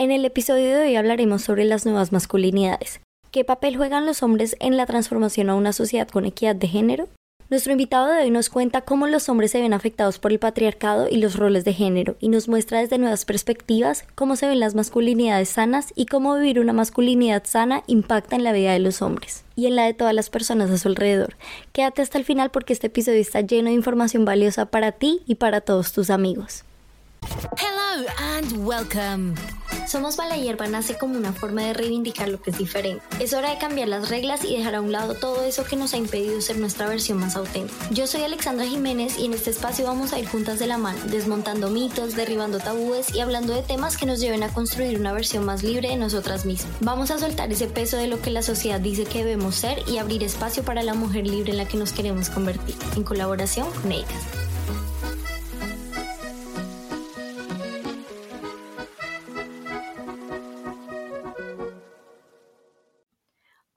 En el episodio de hoy hablaremos sobre las nuevas masculinidades. ¿Qué papel juegan los hombres en la transformación a una sociedad con equidad de género? Nuestro invitado de hoy nos cuenta cómo los hombres se ven afectados por el patriarcado y los roles de género y nos muestra desde nuevas perspectivas cómo se ven las masculinidades sanas y cómo vivir una masculinidad sana impacta en la vida de los hombres y en la de todas las personas a su alrededor. Quédate hasta el final porque este episodio está lleno de información valiosa para ti y para todos tus amigos. Hello and welcome. Somos Mala Hierba nace como una forma de reivindicar lo que es diferente. Es hora de cambiar las reglas y dejar a un lado todo eso que nos ha impedido ser nuestra versión más auténtica. Yo soy Alexandra Jiménez y en este espacio vamos a ir juntas de la mano, desmontando mitos, derribando tabúes y hablando de temas que nos lleven a construir una versión más libre de nosotras mismas. Vamos a soltar ese peso de lo que la sociedad dice que debemos ser y abrir espacio para la mujer libre en la que nos queremos convertir, en colaboración con ellas.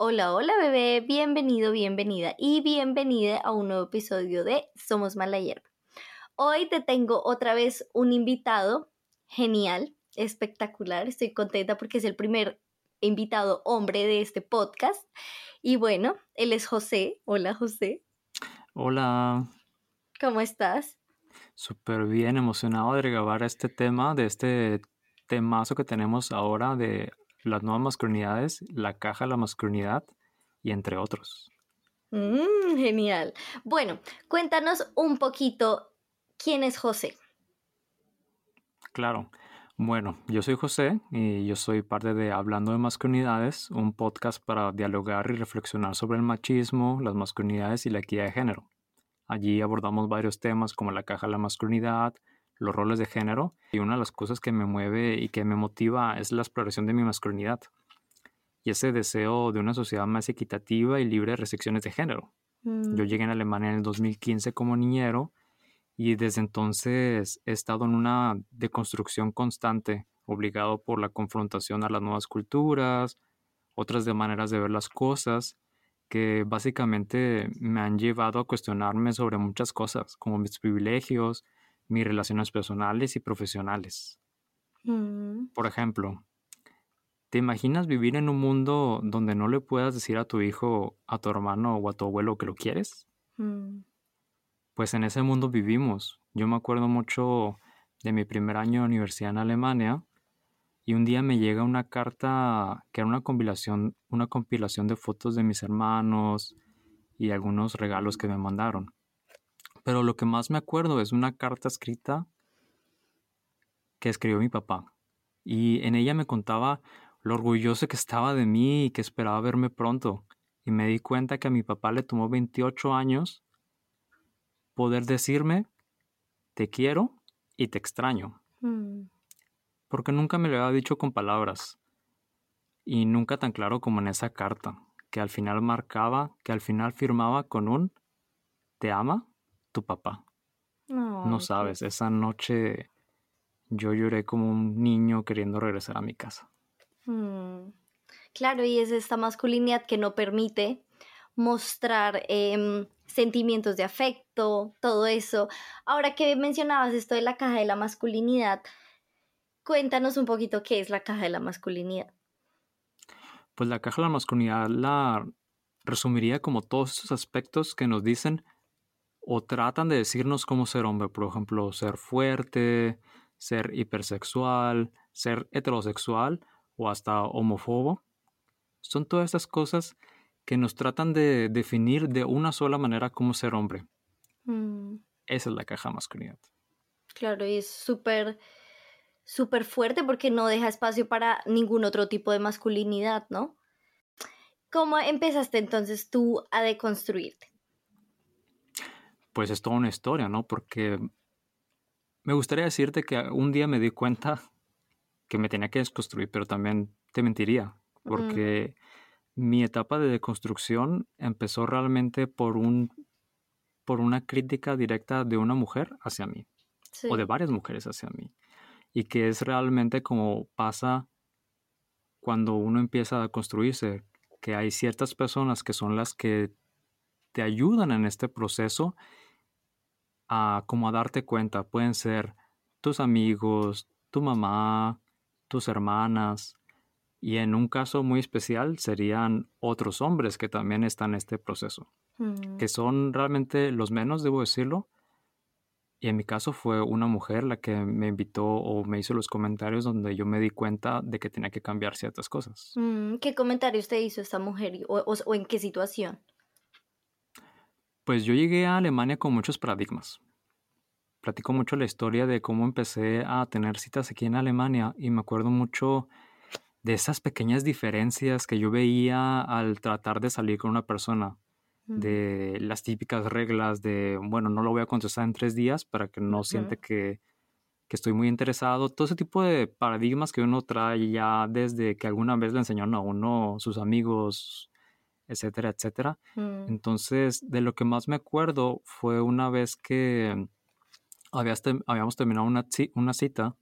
Hola, hola bebé, bienvenido, bienvenida y bienvenida a un nuevo episodio de Somos Mala Hierba. Hoy te tengo otra vez un invitado genial, espectacular, estoy contenta porque es el primer invitado hombre de este podcast. Y bueno, él es José. Hola José. Hola. ¿Cómo estás? Súper bien, emocionado de grabar este tema, de este temazo que tenemos ahora de las nuevas masculinidades, la caja de la masculinidad y entre otros. Mm, genial. Bueno, cuéntanos un poquito quién es José. Claro. Bueno, yo soy José y yo soy parte de Hablando de Masculinidades, un podcast para dialogar y reflexionar sobre el machismo, las masculinidades y la equidad de género. Allí abordamos varios temas como la caja de la masculinidad, los roles de género y una de las cosas que me mueve y que me motiva es la exploración de mi masculinidad y ese deseo de una sociedad más equitativa y libre de restricciones de género. Mm. Yo llegué en Alemania en el 2015 como niñero y desde entonces he estado en una deconstrucción constante, obligado por la confrontación a las nuevas culturas, otras de maneras de ver las cosas, que básicamente me han llevado a cuestionarme sobre muchas cosas, como mis privilegios, mis relaciones personales y profesionales. Mm. Por ejemplo, ¿te imaginas vivir en un mundo donde no le puedas decir a tu hijo, a tu hermano o a tu abuelo que lo quieres? Mm. Pues en ese mundo vivimos. Yo me acuerdo mucho de mi primer año de universidad en Alemania y un día me llega una carta que era una compilación, una compilación de fotos de mis hermanos y algunos regalos que me mandaron. Pero lo que más me acuerdo es una carta escrita que escribió mi papá. Y en ella me contaba lo orgulloso que estaba de mí y que esperaba verme pronto. Y me di cuenta que a mi papá le tomó 28 años poder decirme, te quiero y te extraño. Mm. Porque nunca me lo había dicho con palabras. Y nunca tan claro como en esa carta, que al final marcaba, que al final firmaba con un, ¿te ama? Tu papá. No, sabes, esa noche yo lloré como un niño queriendo regresar a mi casa. Mm. Claro, y es esta masculinidad que no permite mostrar em, sentimientos de afecto, todo eso. Ahora que mencionabas esto de la caja de la masculinidad, cuéntanos un poquito qué es la caja de la masculinidad. Pues la caja de la masculinidad la resumiría como todos esos aspectos que nos dicen o tratan de decirnos cómo ser hombre, por ejemplo, ser fuerte, ser hipersexual, ser heterosexual o hasta homófobo. Son todas estas cosas que nos tratan de definir de una sola manera cómo ser hombre. Mm. Esa es la caja masculinidad. Claro, y es súper, súper fuerte porque no deja espacio para ningún otro tipo de masculinidad, ¿no? ¿Cómo empezaste entonces tú a deconstruirte? Pues es toda una historia, ¿no? Porque me gustaría decirte que un día me di cuenta que me tenía que desconstruir, pero también te mentiría, porque mi etapa de deconstrucción empezó realmente por un por una crítica directa de una mujer hacia mí o de varias mujeres hacia mí y que es realmente como pasa cuando uno empieza a construirse que hay ciertas personas que son las que te ayudan en este proceso a como a darte cuenta. Pueden ser tus amigos, tu mamá, tus hermanas, y en un caso muy especial serían otros hombres que también están en este proceso, Mm, que son realmente los menos, debo decirlo. Y en mi caso fue una mujer la que me invitó o me hizo los comentarios donde yo me di cuenta de que tenía que cambiar ciertas cosas. mm, ¿Qué comentario usted hizo esta mujer o, o- o en qué situación? Pues yo llegué a Alemania con muchos paradigmas. Platico mucho la historia de cómo empecé a tener citas aquí en Alemania y me acuerdo mucho de esas pequeñas diferencias que yo veía al tratar de salir con una persona, de las típicas reglas de, bueno, no lo voy a contestar en tres días para que no siente que, que estoy muy interesado. Todo ese tipo de paradigmas que uno trae ya desde que alguna vez le enseñaron a uno sus amigos, etcétera, etcétera. mm, Entonces, de lo que más me acuerdo fue una vez que habíamos terminado una, ci- una cita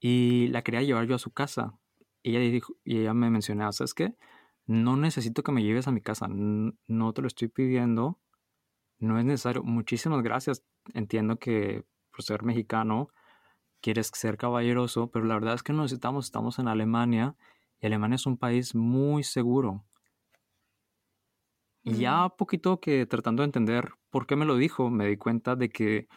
y la quería llevar yo a su casa. Y ella, dijo, y ella me mencionaba, ¿sabes qué? No necesito que me lleves a mi casa, no te lo estoy pidiendo, no es necesario. Muchísimas gracias. Entiendo que por ser mexicano quieres ser caballeroso, pero la verdad es que no necesitamos, estamos en Alemania y Alemania es un país muy seguro. Y ya poquito que tratando de entender por qué me lo dijo, me di cuenta de que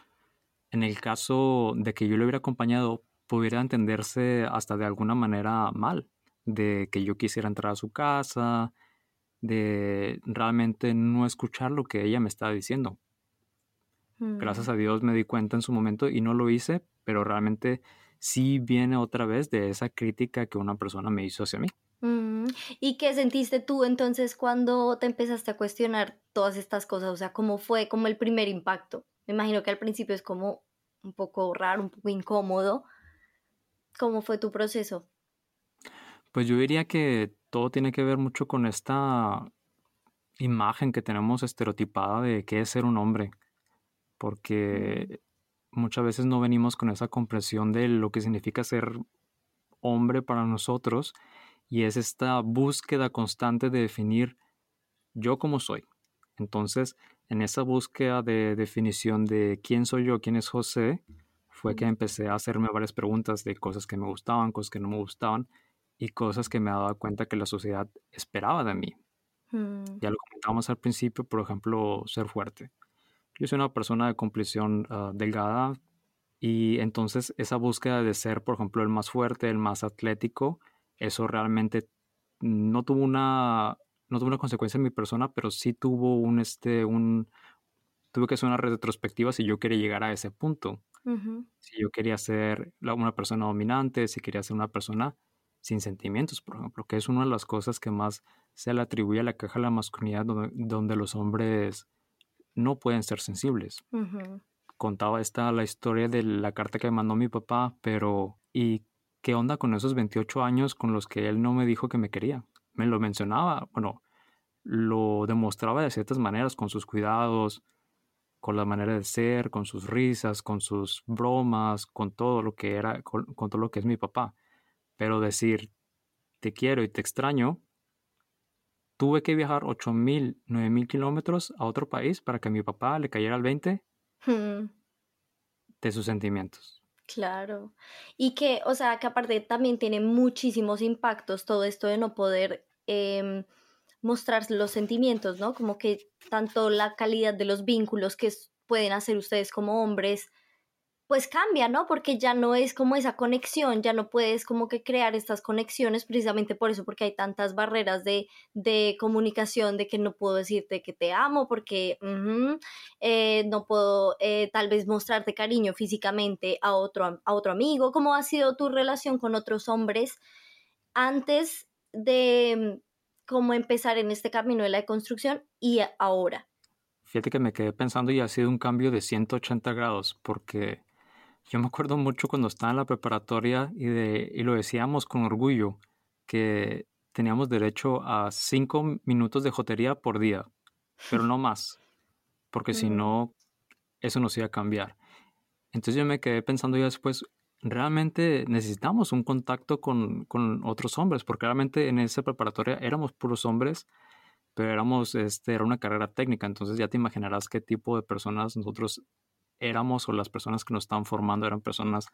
en el caso de que yo le hubiera acompañado, pudiera entenderse hasta de alguna manera mal, de que yo quisiera entrar a su casa, de realmente no escuchar lo que ella me estaba diciendo. mm. Gracias a Dios me di cuenta en su momento y no lo hice, pero realmente sí viene otra vez de esa crítica que una persona me hizo hacia mí. Mm, ¿Y qué sentiste tú entonces cuando te empezaste a cuestionar todas estas cosas? O sea, ¿cómo fue como el primer impacto? Me imagino que al principio es como un poco raro, un poco incómodo. ¿Cómo fue tu proceso? Pues yo diría que todo tiene que ver mucho con esta imagen que tenemos estereotipada de qué es ser un hombre, porque muchas veces no venimos con esa comprensión de lo que significa ser hombre para nosotros y es esta búsqueda constante de definir yo como soy. Entonces, en esa búsqueda de definición de quién soy yo, quién es José, fue que empecé a hacerme varias preguntas de cosas que me gustaban, cosas que no me gustaban y cosas que me daba cuenta que la sociedad esperaba de mí. Mm, Ya lo comentábamos al principio, por ejemplo, ser fuerte. Yo soy una persona de complexión ah, delgada y entonces esa búsqueda de ser, por ejemplo, el más fuerte, el más atlético, eso realmente no tuvo una, no tuvo una consecuencia en mi persona, pero sí tuvo un, este, un, tuve que hacer una retrospectiva si yo quería llegar a ese punto. Si yo quería ser la- una persona dominante, si quería ser una persona sin sentimientos, por ejemplo, que es una de las cosas que más se le atribuye a la caja de la masculinidad, donde, donde los hombres no pueden ser sensibles. Contaba esta la historia de la carta que me mandó mi papá, pero ¿y qué onda con esos 28 años con los que él no me dijo que me quería? Me lo mencionaba, bueno, lo demostraba de ciertas maneras, con sus cuidados, con la manera de ser, con sus risas, con sus bromas, con todo lo que era, con, con todo lo que es mi papá. Pero decir, te quiero y te extraño, tuve que viajar 8.000, 9.000 kilómetros a otro país para que a mi papá le cayera el 20 Mm, de sus sentimientos. Claro. Y que, o sea, que aparte también tiene muchísimos impactos todo esto de no poder em, mostrar los sentimientos, ¿no? Como que tanto la calidad de los vínculos que pueden hacer ustedes como hombres, pues cambia, ¿no? Porque ya no es como esa conexión, ya no puedes como que crear estas conexiones precisamente por eso, porque hay tantas barreras de, de comunicación, de que no puedo decirte que te amo, porque eh, no puedo eh, tal vez mostrarte cariño físicamente a otro, a otro amigo. ¿Cómo ha sido tu relación con otros hombres antes de mm, cómo empezar en este camino de la construcción y ahora? Fíjate que me quedé pensando y ha sido un cambio de 180 grados, porque yo me acuerdo mucho cuando estaba en la preparatoria y, de, y lo decíamos con orgullo, que teníamos derecho a 5 minutos de jotería por día, pero no más, porque si Mm. no, eso nos iba a cambiar. Entonces yo me quedé pensando ya después, realmente necesitamos un contacto con, con otros hombres, porque realmente en esa preparatoria éramos puros hombres, pero éramos, este, era una carrera técnica, entonces ya te imaginarás qué tipo de personas nosotros éramos o las personas que nos estaban formando eran personas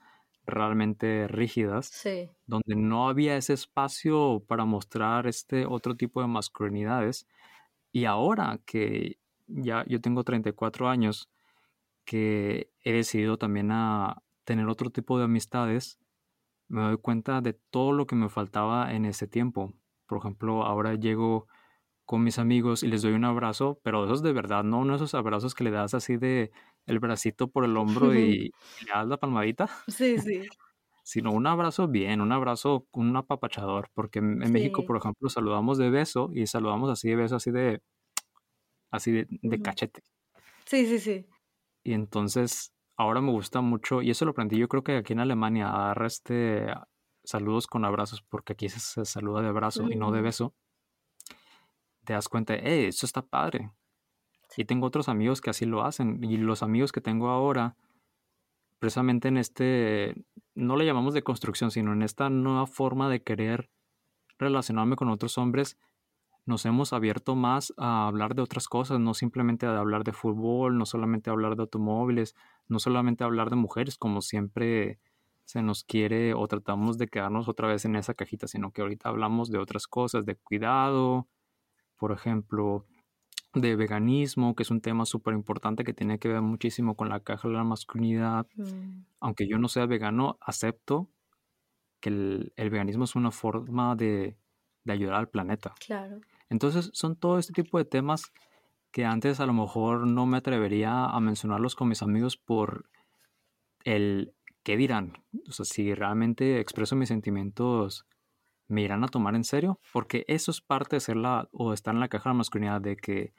realmente rígidas, Sí. donde no había ese espacio para mostrar este otro tipo de masculinidades. Y ahora que ya yo tengo 34 años, que he decidido también a tener otro tipo de amistades, me doy cuenta de todo lo que me faltaba en ese tiempo. Por ejemplo, ahora llego con mis amigos y les doy un abrazo, pero esos de verdad, no de esos abrazos que le das así de el bracito por el hombro y, y le das la palmadita, Sí, sí. sino un abrazo bien, un abrazo, un apapachador, porque en, en México, por ejemplo, saludamos de beso y saludamos así de beso, así de, así de, cachete. Sí, sí, sí. Y entonces ahora me gusta mucho, y eso lo aprendí yo creo que aquí en Alemania, a dar este saludos con abrazos, porque aquí se, se saluda de abrazo y no de beso. Te das cuenta, eh, eso está padre. Y tengo otros amigos que así lo hacen, y los amigos que tengo ahora, precisamente en este, no le llamamos de construcción, sino en esta nueva forma de querer relacionarme con otros hombres, nos hemos abierto más a hablar de otras cosas, no simplemente a hablar de fútbol, no solamente a hablar de automóviles, no solamente a hablar de mujeres, como siempre se nos quiere o tratamos de quedarnos otra vez en esa cajita, sino que ahorita hablamos de otras cosas, de cuidado, por ejemplo, de veganismo, que es un tema súper importante que tiene que ver muchísimo con la caja de la masculinidad. Mm, Aunque yo no sea vegano, acepto que el, el veganismo es una forma de, de ayudar al planeta. Claro. Entonces son todo este tipo de temas que antes a lo mejor no me atrevería a mencionarlos con mis amigos por el qué dirán. O sea, si realmente expreso mis sentimientos, me irán a tomar en serio, porque eso es parte de ser la o estar en la caja de la masculinidad, de que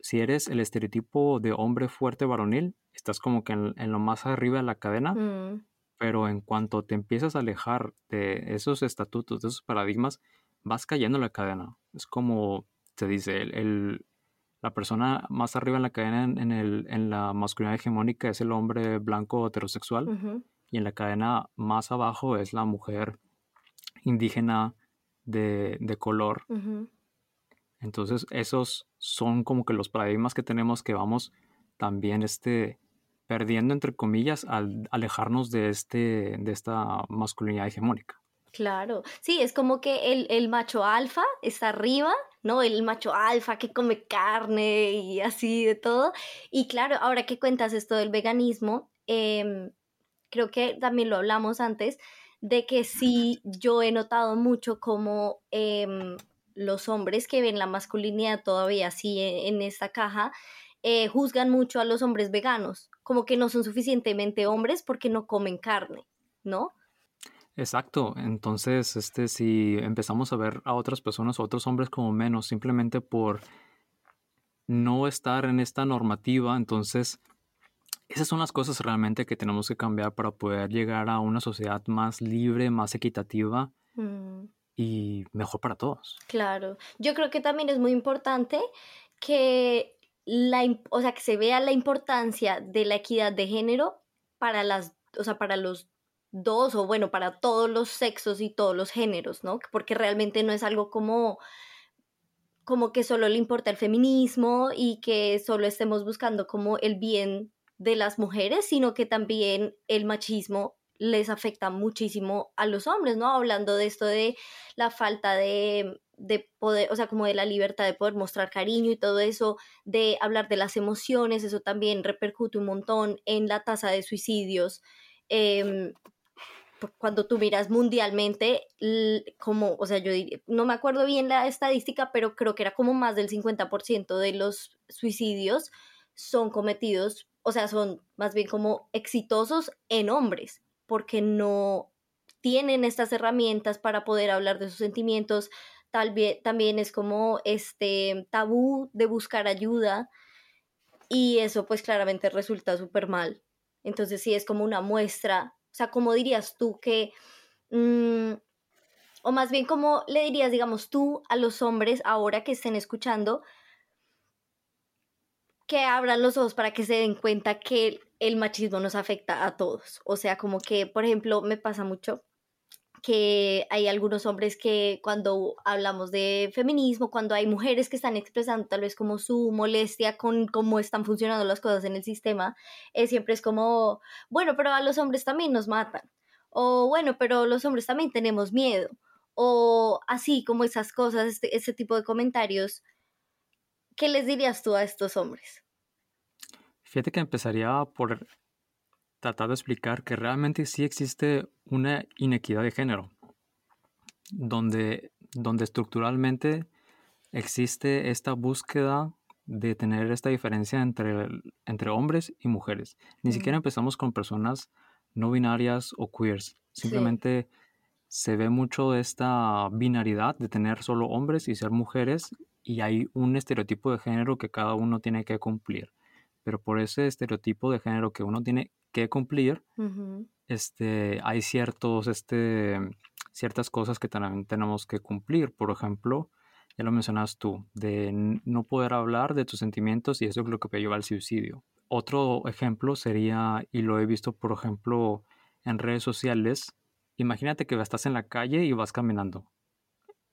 si eres el estereotipo de hombre fuerte varonil, estás como que en, en lo más arriba de la cadena, Mm, pero en cuanto te empiezas a alejar de esos estatutos, de esos paradigmas, vas cayendo en la cadena. Es como se dice, el, el- la persona más arriba en la cadena en, en el, en la masculinidad hegemónica es el hombre blanco heterosexual y en la cadena más abajo es la mujer indígena de, de color. Entonces esos son como que los paradigmas que tenemos que vamos también este, perdiendo entre comillas al alejarnos de, este, de esta masculinidad hegemónica. Claro, sí, es como que el, el macho alfa está arriba, ¿no? El macho alfa que come carne y así de todo. Y claro, ahora que cuentas esto del veganismo, em, creo que también lo hablamos antes, de que sí, yo he notado mucho como em, los hombres que ven la masculinidad todavía así en, en esta caja, eh, juzgan mucho a los hombres veganos, como que no son suficientemente hombres porque no comen carne, ¿no? Exacto, entonces este, si empezamos a ver a otras personas o otros hombres como menos simplemente por no estar en esta normativa, entonces esas son las cosas realmente que tenemos que cambiar para poder llegar a una sociedad más libre, más equitativa Mm. y mejor para todos. Claro, yo creo que también es muy importante que la, o sea, que se vea la importancia de la equidad de género para las, o sea, para los dos o bueno, para todos los sexos y todos los géneros, ¿no? Porque realmente no es algo como como que solo le importa el feminismo y que solo estemos buscando como el bien de las mujeres, sino que también el machismo les afecta muchísimo a los hombres, ¿no? Hablando de esto de la falta de, de poder, o sea, como de la libertad de poder mostrar cariño y todo eso, de hablar de las emociones, eso también repercute un montón en la tasa de suicidios. em, cuando tú miras mundialmente, como, o sea, yo no me acuerdo bien la estadística, pero creo que era como más del 50% de los suicidios son cometidos, o sea, son más bien como exitosos en hombres, porque no tienen estas herramientas para poder hablar de sus sentimientos. Tal vez también es como este tabú de buscar ayuda y eso pues claramente resulta súper mal. Entonces sí es como una muestra, o sea, ¿cómo dirías tú que, mm, o más bien cómo le dirías, digamos, tú a los hombres ahora que estén escuchando, que abran los ojos para que se den cuenta que el machismo nos afecta a todos? O sea, como que, por ejemplo, me pasa mucho que hay algunos hombres que cuando hablamos de feminismo, cuando hay mujeres que están expresando tal vez como su molestia con cómo están funcionando las cosas en el sistema, eh, siempre es como, bueno, pero a los hombres también nos matan, o bueno, pero los hombres también tenemos miedo, o así como esas cosas, este, ese tipo de comentarios. ¿Qué les dirías tú a estos hombres? Fíjate que empezaría por tratar de explicar que realmente sí existe una inequidad de género, donde, donde estructuralmente existe esta búsqueda de tener esta diferencia entre, entre hombres y mujeres. Ni siquiera empezamos con personas no binarias o queers. Simplemente se ve mucho esta binaridad de tener solo hombres y ser mujeres y hay un estereotipo de género que cada uno tiene que cumplir. Pero por ese estereotipo de género que uno tiene que cumplir, este, hay ciertos, este, ciertas cosas que también tenemos que cumplir. Por ejemplo, ya lo mencionas tú, de no poder hablar de tus sentimientos y eso es lo que te lleva al suicidio. Otro ejemplo sería, y lo he visto, por ejemplo, en redes sociales, imagínate que estás en la calle y vas caminando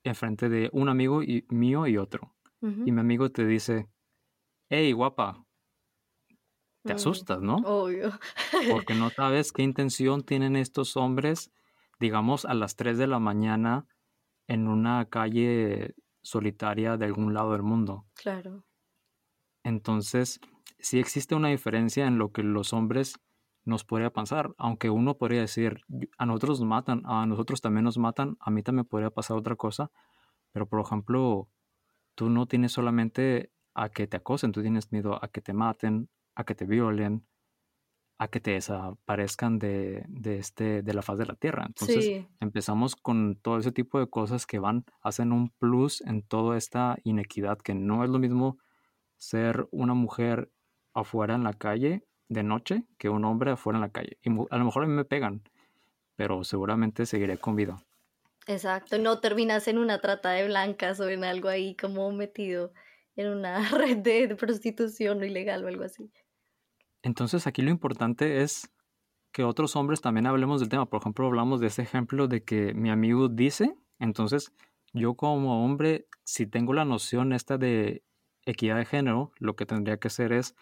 enfrente de un amigo y, mío y otro. Y mi amigo te dice, hey, guapa, te mm, asustas, ¿no? Obvio. Porque no sabes qué intención tienen estos hombres, digamos, a las 3 de la mañana en una calle solitaria de algún lado del mundo. Claro. Entonces, sí existe una diferencia en lo que los hombres nos podría pasar, aunque uno podría decir, a nosotros nos matan, a nosotros también nos matan, a mí también podría pasar otra cosa, pero por ejemplo, tú no tienes solamente a que te acosen, tú tienes miedo a que te maten, a que te violen, a que te desaparezcan de, de, este, de la faz de la tierra. Entonces empezamos con todo ese tipo de cosas que van, hacen un plus en toda esta inequidad, que no es lo mismo ser una mujer afuera en la calle de noche que un hombre afuera en la calle. Y a lo mejor a mí me pegan, pero seguramente seguiré con vida. Exacto, no terminas en una trata de blancas o en algo ahí como metido en una red de, prostitución ilegal o algo así. Entonces aquí lo importante es que otros hombres también hablemos del tema. Por ejemplo, hablamos de ese ejemplo de que mi amigo dice, entonces yo como hombre, si tengo la noción esta de equidad de género, lo que tendría que hacer es,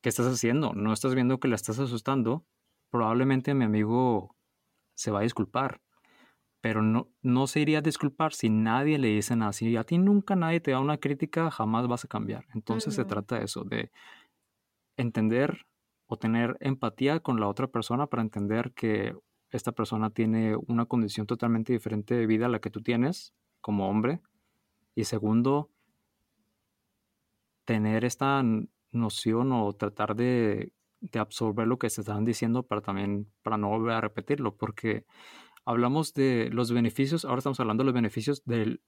¿qué estás haciendo? No estás viendo que la estás asustando. Probablemente mi amigo se va a disculpar, pero no, no se iría a disculpar si nadie le dice nada. Si a ti nunca nadie te da una crítica, jamás vas a cambiar. Entonces se trata de eso, de entender o tener empatía con la otra persona para entender que esta persona tiene una condición totalmente diferente de vida a la que tú tienes como hombre. Y segundo, tener esta noción o tratar de, de absorber lo que se están diciendo para también, para no volver a repetirlo, porque hablamos de los beneficios, ahora estamos hablando de los beneficios de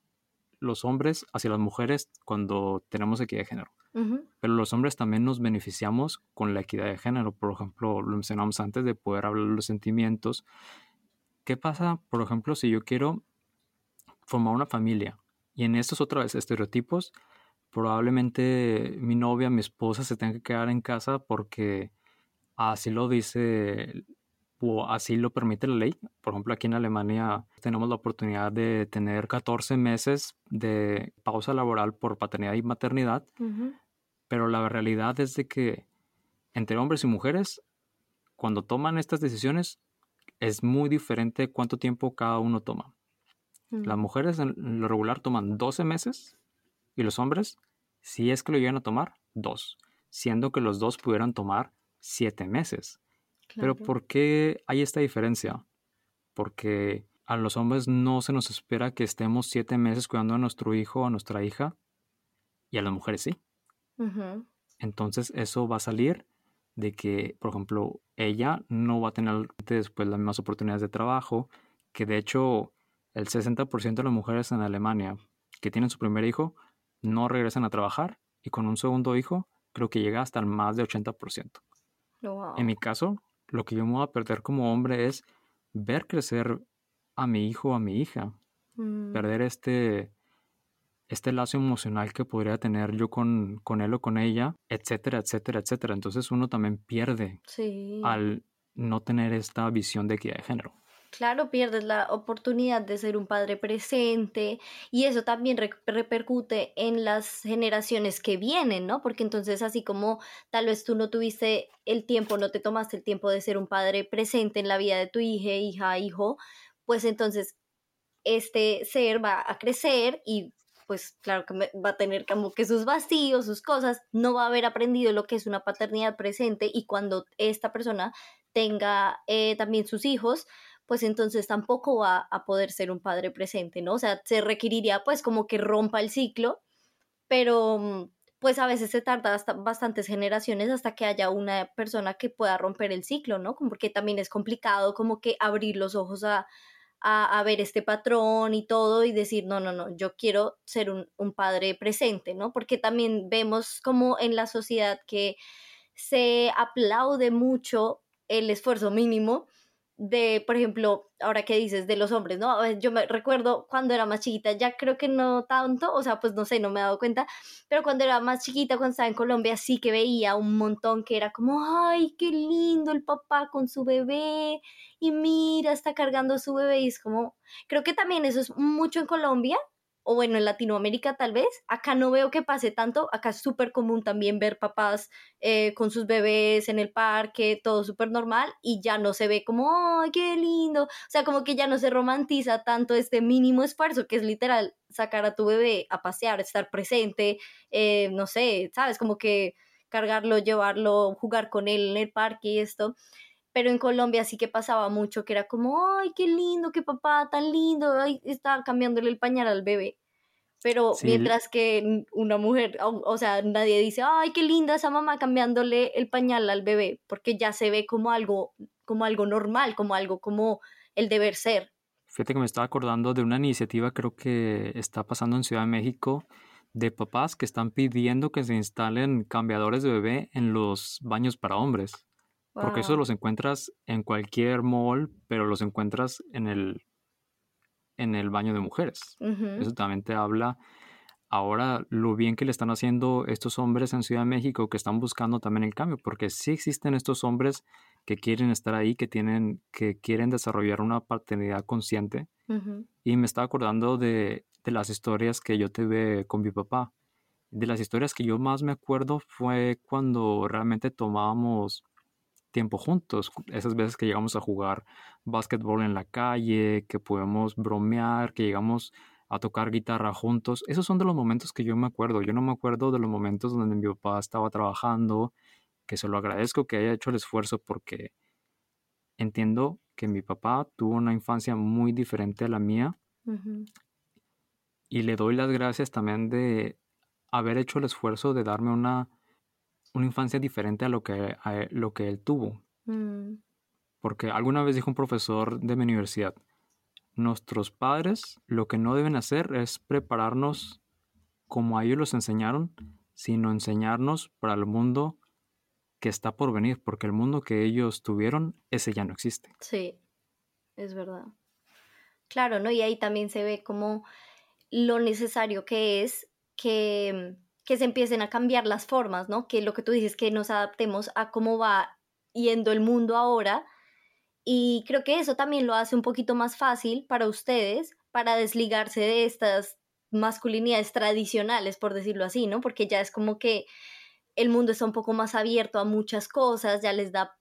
los hombres hacia las mujeres cuando tenemos equidad de género. Pero los hombres también nos beneficiamos con la equidad de género. Por ejemplo, lo mencionamos antes de poder hablar de los sentimientos. ¿Qué pasa, por ejemplo, si yo quiero formar una familia? Y en estos otra vez estereotipos, probablemente mi novia, mi esposa se tenga que quedar en casa porque así lo dice o así lo permite la ley. Por ejemplo, aquí en Alemania tenemos la oportunidad de tener 14 meses de pausa laboral por paternidad y maternidad, pero la realidad es de que entre hombres y mujeres, cuando toman estas decisiones, es muy diferente cuánto tiempo cada uno toma. Las mujeres en lo regular toman 12 meses y los hombres, si es que lo llegan a tomar, dos, siendo que los dos pudieran tomar 7 meses. Pero ¿por qué hay esta diferencia? Porque a los hombres no se nos espera que estemos siete meses cuidando a nuestro hijo o a nuestra hija y a las mujeres sí. Entonces eso va a salir de que, por ejemplo, ella no va a tener después las mismas oportunidades de trabajo, que de hecho el 60% de las mujeres en Alemania que tienen su primer hijo no regresan a trabajar y con un segundo hijo creo que llega hasta el más de 80%. En mi caso, lo que yo me voy a perder como hombre es ver crecer a mi hijo o a mi hija. Mm. Perder este, este lazo emocional que podría tener yo con, con, él o con ella, etcétera, etcétera, etcétera. Entonces uno también pierde al no tener esta visión de equidad de género. Claro, pierdes la oportunidad de ser un padre presente y eso también repercute en las generaciones que vienen, ¿no? Porque entonces así como tal vez tú no tuviste el tiempo, no te tomaste el tiempo de ser un padre presente en la vida de tu hija, hija, hijo, pues entonces este ser va a crecer y pues claro que va a tener como que sus vacíos, sus cosas, no va a haber aprendido lo que es una paternidad presente y cuando esta persona tenga eh, también sus hijos, pues entonces tampoco va a poder ser un padre presente, ¿no? O sea, se requeriría pues como que rompa el ciclo, pero mm, pues a veces se tarda hasta bastantes generaciones hasta que haya una persona que pueda romper el ciclo, ¿no? Porque también es complicado como que abrir los ojos a, a, ver este patrón y todo y decir, no, no, no, yo quiero ser un, un padre presente, ¿no? Porque también vemos como en la sociedad que se aplaude mucho el esfuerzo mínimo de, por ejemplo, ahora que dices de los hombres, ¿no? Yo me recuerdo cuando era más chiquita, ya creo que no tanto, o sea, pues no sé, no me he dado cuenta, pero cuando era más chiquita, cuando estaba en Colombia, sí que veía un montón que era como, ay, qué lindo el papá con su bebé, y mira, está cargando su bebé, y es como, creo que también eso es mucho en Colombia, o bueno, en Latinoamérica tal vez, acá no veo que pase tanto, acá es súper común también ver papás eh, con sus bebés en el parque, todo súper normal y ya no se ve como, ¡ay, qué lindo! O sea, como que ya no se romantiza tanto este mínimo esfuerzo que es literal sacar a tu bebé a pasear, estar presente, eh, no sé, ¿sabes? Como que cargarlo, llevarlo, jugar con él en el parque y esto pero en Colombia sí que pasaba mucho, que era como, ay, qué lindo, qué papá tan lindo, ay, estaba cambiándole el pañal al bebé. Pero mientras que una mujer, o, sea, nadie dice, ay, qué linda esa mamá cambiándole el pañal al bebé, porque ya se ve como algo, como algo normal, como algo como el deber ser. Fíjate que me estaba acordando de una iniciativa, creo que está pasando en Ciudad de México, de papás que están pidiendo que se instalen cambiadores de bebé en los baños para hombres. Porque eso los encuentras en cualquier mall, pero los encuentras en el, en el baño de mujeres. Eso también te habla ahora lo bien que le están haciendo estos hombres en Ciudad de México que están buscando también el cambio, porque sí existen estos hombres que quieren estar ahí, que tienen, que quieren desarrollar una paternidad consciente. Y me estaba acordando de, de, las historias que yo tuve con mi papá. De las historias que yo más me acuerdo fue cuando realmente tomábamos tiempo juntos, esas veces que llegamos a jugar básquetbol en la calle, que podemos bromear, que llegamos a tocar guitarra juntos, esos son de los momentos que yo me acuerdo. Yo no me acuerdo de los momentos donde mi papá estaba trabajando, que se lo agradezco que haya hecho el esfuerzo porque entiendo que mi papá tuvo una infancia muy diferente a la mía y le doy las gracias también de haber hecho el esfuerzo de darme una una infancia diferente a lo que, lo que él tuvo. Mm. Porque alguna vez dijo un profesor de mi universidad, nuestros padres lo que no deben hacer es prepararnos como a ellos los enseñaron, sino enseñarnos para el mundo que está por venir, porque el mundo que ellos tuvieron, ese ya no existe. Sí, es verdad. Claro, ¿no? Y ahí también se ve como lo necesario que es que que se empiecen a cambiar las formas, ¿no? Que lo que tú dices, que nos adaptemos a cómo va yendo el mundo ahora. Y creo que eso también lo hace un poquito más fácil para ustedes, para desligarse de estas masculinidades tradicionales, por decirlo así, ¿no? Porque ya es como que el mundo está un poco más abierto a muchas cosas, ya les da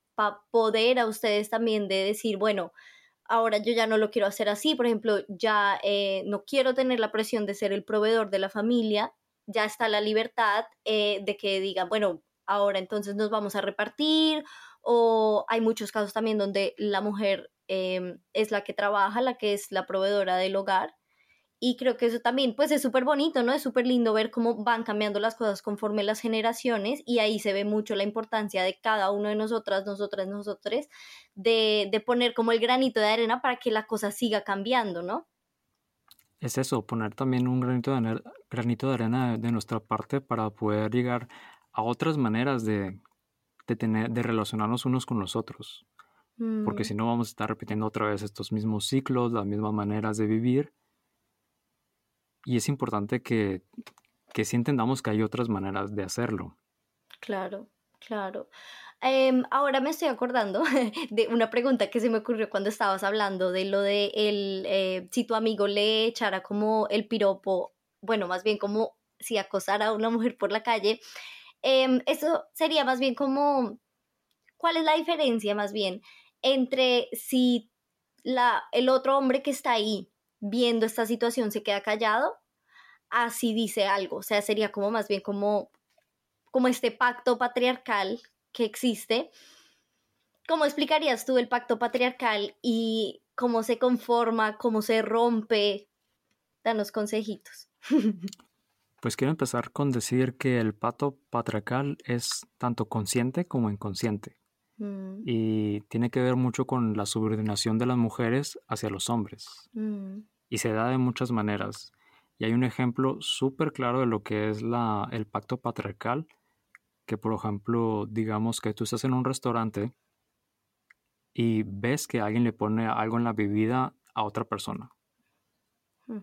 poder a ustedes también de decir, bueno, ahora yo ya no lo quiero hacer así, por ejemplo, ya eh, no quiero tener la presión de ser el proveedor de la familia, ya está la libertad eh, de que digan, bueno, ahora entonces nos vamos a repartir, o hay muchos casos también donde la mujer em, es la que trabaja, la que es la proveedora del hogar. Y creo que eso también, pues es súper bonito, ¿no? Es súper lindo ver cómo van cambiando las cosas conforme las generaciones y ahí se ve mucho la importancia de cada uno de nosotras, nosotras, nosotros, de, de poner como el granito de arena para que la cosa siga cambiando, ¿no? Es eso, poner también un granito de, granito de arena de, nuestra parte para poder llegar a otras maneras de, tener, de relacionarnos unos con los otros. Porque mm. si no vamos a estar repitiendo otra vez estos mismos ciclos, las mismas maneras de vivir. Y es importante que, que sí entendamos que hay otras maneras de hacerlo. Claro, claro. Em, ahora me estoy acordando de una pregunta que se me ocurrió cuando estabas hablando de lo de el, eh, si tu amigo le echara como el piropo, bueno, más bien como si acosara a una mujer por la calle. Em, eso sería más bien como, ¿cuál es la diferencia más bien entre si la, el otro hombre que está ahí viendo esta situación se queda callado, así dice algo? O sea, sería como más bien como, como este pacto patriarcal que existe. ¿Cómo explicarías tú el pacto patriarcal y cómo se conforma, cómo se rompe? Danos consejitos. Pues quiero empezar con decir que el pacto patriarcal es tanto consciente como inconsciente. Mm. Y tiene que ver mucho con la subordinación de las mujeres hacia los hombres. Mm. Y se da de muchas maneras. Y hay un ejemplo súper claro de lo que es la, el pacto patriarcal que, por ejemplo, digamos que tú estás en un restaurante y ves que alguien le pone algo en la bebida a otra persona. Hmm.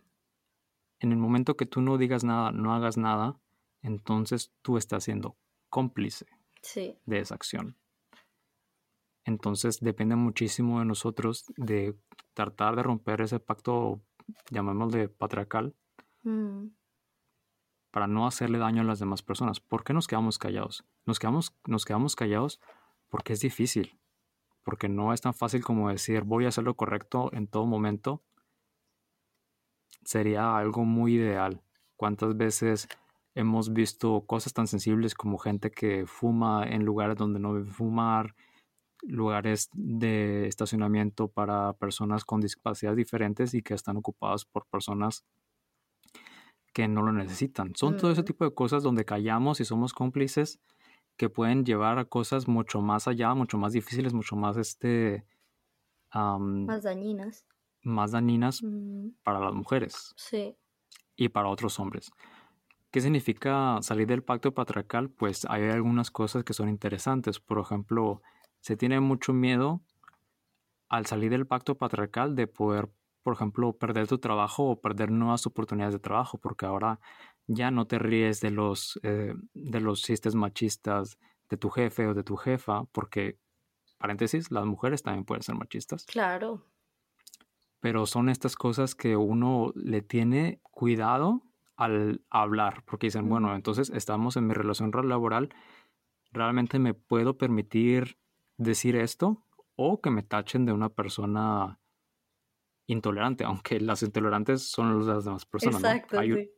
En el momento que tú no digas nada, no hagas nada, entonces tú estás siendo cómplice de esa acción. Entonces depende muchísimo de nosotros de tratar de romper ese pacto, llamémosle patriarcal, hmm para no hacerle daño a las demás personas. ¿Por qué nos quedamos callados? Nos quedamos, nos quedamos callados porque es difícil, porque no es tan fácil como decir voy a hacer lo correcto en todo momento. Sería algo muy ideal. ¿Cuántas veces hemos visto cosas tan sensibles como gente que fuma en lugares donde no debe fumar, lugares de estacionamiento para personas con discapacidades diferentes y que están ocupados por personas que no lo necesitan. Son todo ese tipo de cosas donde callamos y somos cómplices que pueden llevar a cosas mucho más allá, mucho más difíciles, mucho más este... más dañinas. Más dañinas para las mujeres. Sí. Y para otros hombres. ¿Qué significa salir del pacto patriarcal? Pues hay algunas cosas que son interesantes. Por ejemplo, se tiene mucho miedo al salir del pacto patriarcal de poder por ejemplo, perder tu trabajo o perder nuevas oportunidades de trabajo, porque ahora ya no te ríes de los, eh, de los chistes machistas de tu jefe o de tu jefa, porque, paréntesis, las mujeres también pueden ser machistas. Claro. Pero son estas cosas que uno le tiene cuidado al hablar, porque dicen, bueno, entonces estamos en mi relación laboral, ¿realmente me puedo permitir decir esto? O que me tachen de una persona intolerante, aunque las intolerantes son las demás personas. Exacto, hay,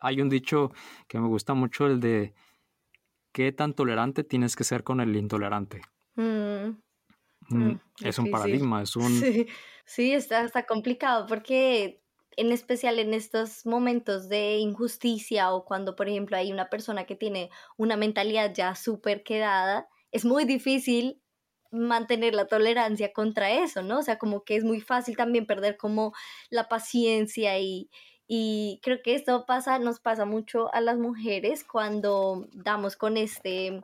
hay, un dicho que me gusta mucho, el de qué tan tolerante tienes que ser con el intolerante. Mm, mm, mm, es un paradigma, es un... Sí, sí está, está complicado porque en especial en estos momentos de injusticia o cuando, por ejemplo, hay una persona que tiene una mentalidad ya súper quedada, es muy difícil mantener la tolerancia contra eso, ¿no? O sea, como que es muy fácil también perder como la paciencia y, y creo que esto pasa, nos pasa mucho a las mujeres cuando damos con este,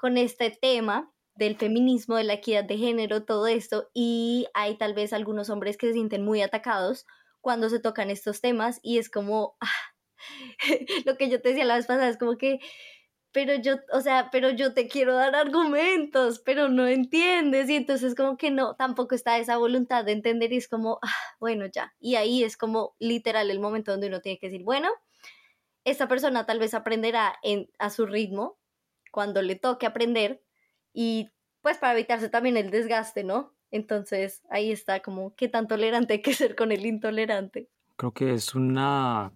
con este tema del feminismo, de la equidad de género, todo esto, y hay tal vez algunos hombres que se sienten muy atacados cuando se tocan estos temas y es como, lo que yo te decía la vez pasada, es como que pero yo, o sea, pero yo te quiero dar argumentos, pero no entiendes y entonces como que no, tampoco está esa voluntad de entender y es como, ah, bueno, ya. Y ahí es como literal el momento donde uno tiene que decir, bueno, esta persona tal vez aprenderá en, a su ritmo cuando le toque aprender y pues para evitarse también el desgaste, ¿no? Entonces ahí está como qué tan tolerante hay que ser con el intolerante. Creo que es una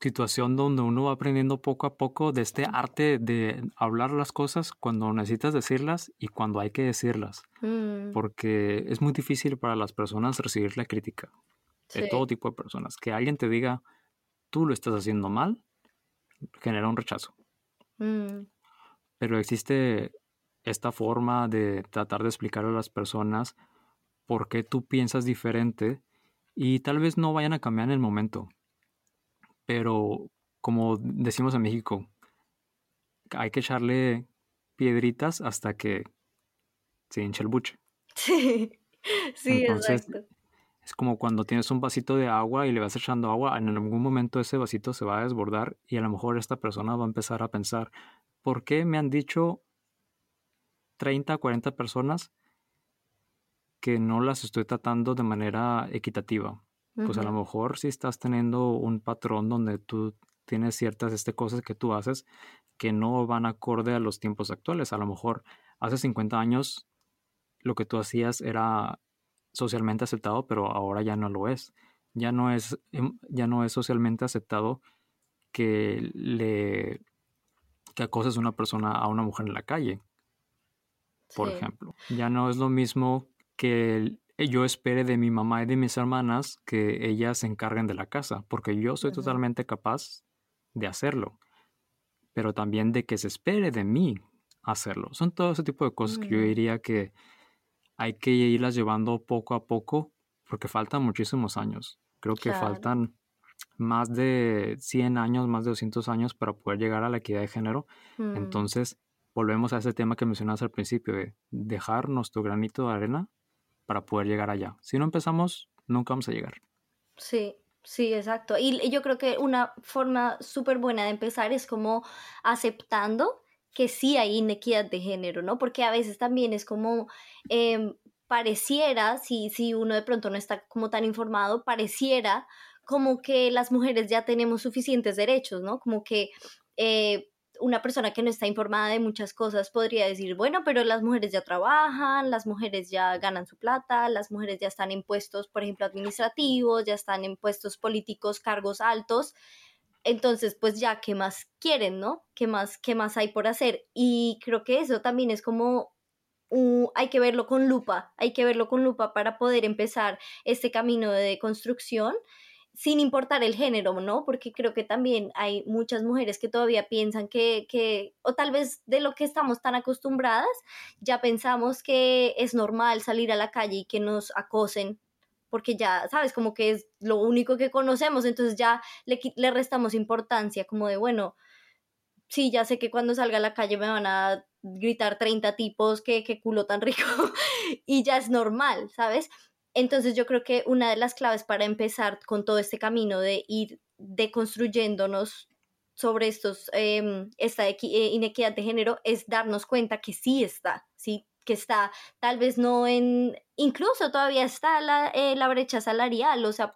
situación donde uno va aprendiendo poco a poco de este arte de hablar las cosas cuando necesitas decirlas y cuando hay que decirlas. Mm. Porque es muy difícil para las personas recibir la crítica de todo tipo de personas. Que alguien te diga, tú lo estás haciendo mal, genera un rechazo. Mm. Pero existe esta forma de tratar de explicar a las personas por qué tú piensas diferente y tal vez no vayan a cambiar en el momento pero como decimos en México, hay que echarle piedritas hasta que se hinche el buche. Sí, sí, exacto. Es como cuando tienes un vasito de agua y le vas echando agua, en algún momento ese vasito se va a desbordar y a lo mejor esta persona va a empezar a pensar, ¿por qué me han dicho 30, 40 personas que no las estoy tratando de manera equitativa. Pues a lo mejor si estás teniendo un patrón donde tú tienes ciertas este, cosas que tú haces que no van acorde a los tiempos actuales. A lo mejor hace 50 años lo que tú hacías era socialmente aceptado, pero ahora ya no lo es. Ya no es, em, ya no es socialmente aceptado que le que acoses a una persona a una mujer en la calle, por ejemplo. Ya no es lo mismo que yo espere de mi mamá y de mis hermanas que ellas se encarguen de la casa, porque yo soy totalmente capaz de hacerlo, pero también de que se espere de mí hacerlo. Son todo ese tipo de cosas que yo diría que hay que irlas llevando poco a poco porque faltan muchísimos años. Creo que faltan más de 100 años, más de 200 años para poder llegar a la equidad de género. Mm. Entonces, volvemos a ese tema que mencionas al principio de dejar nuestro granito de arena para poder llegar allá. Si no empezamos, nunca vamos a llegar. Sí, sí, exacto. Y yo creo que una forma súper buena de empezar es como aceptando que sí hay inequidad de género, ¿no? Porque a veces también es como em, pareciera, si, si uno de pronto no está como tan informado, pareciera como que las mujeres ya tenemos suficientes derechos, ¿no? Como que eh, una persona que no está informada de muchas cosas podría decir, bueno, pero las mujeres ya trabajan, las mujeres ya ganan su plata, las mujeres ya están en puestos, por ejemplo, administrativos, ya están en puestos políticos, cargos altos. Entonces, pues ya, ¿qué más quieren, no? ¿Qué más, qué más hay por hacer? Y creo que eso también es como hay que verlo con lupa, hay que verlo con lupa para poder empezar este camino de construcción sin importar el género, ¿no? Porque creo que también hay muchas mujeres que todavía piensan que, que, o tal vez de lo que estamos tan acostumbradas, ya pensamos que es normal salir a la calle y que nos acosen, porque ya, ¿sabes? Como que es lo único que conocemos, entonces ya le, le restamos importancia, como de, bueno, sí, ya sé que cuando salga a la calle me van a gritar 30 tipos, que, que culo tan rico, y ya es normal, ¿sabes? Entonces yo creo que una de las claves para empezar con todo este camino de ir deconstruyéndonos sobre estos, em, esta eh, inequidad de género es darnos cuenta que sí está, sí, que está, tal vez no en, incluso todavía está la, eh, la brecha salarial, o sea,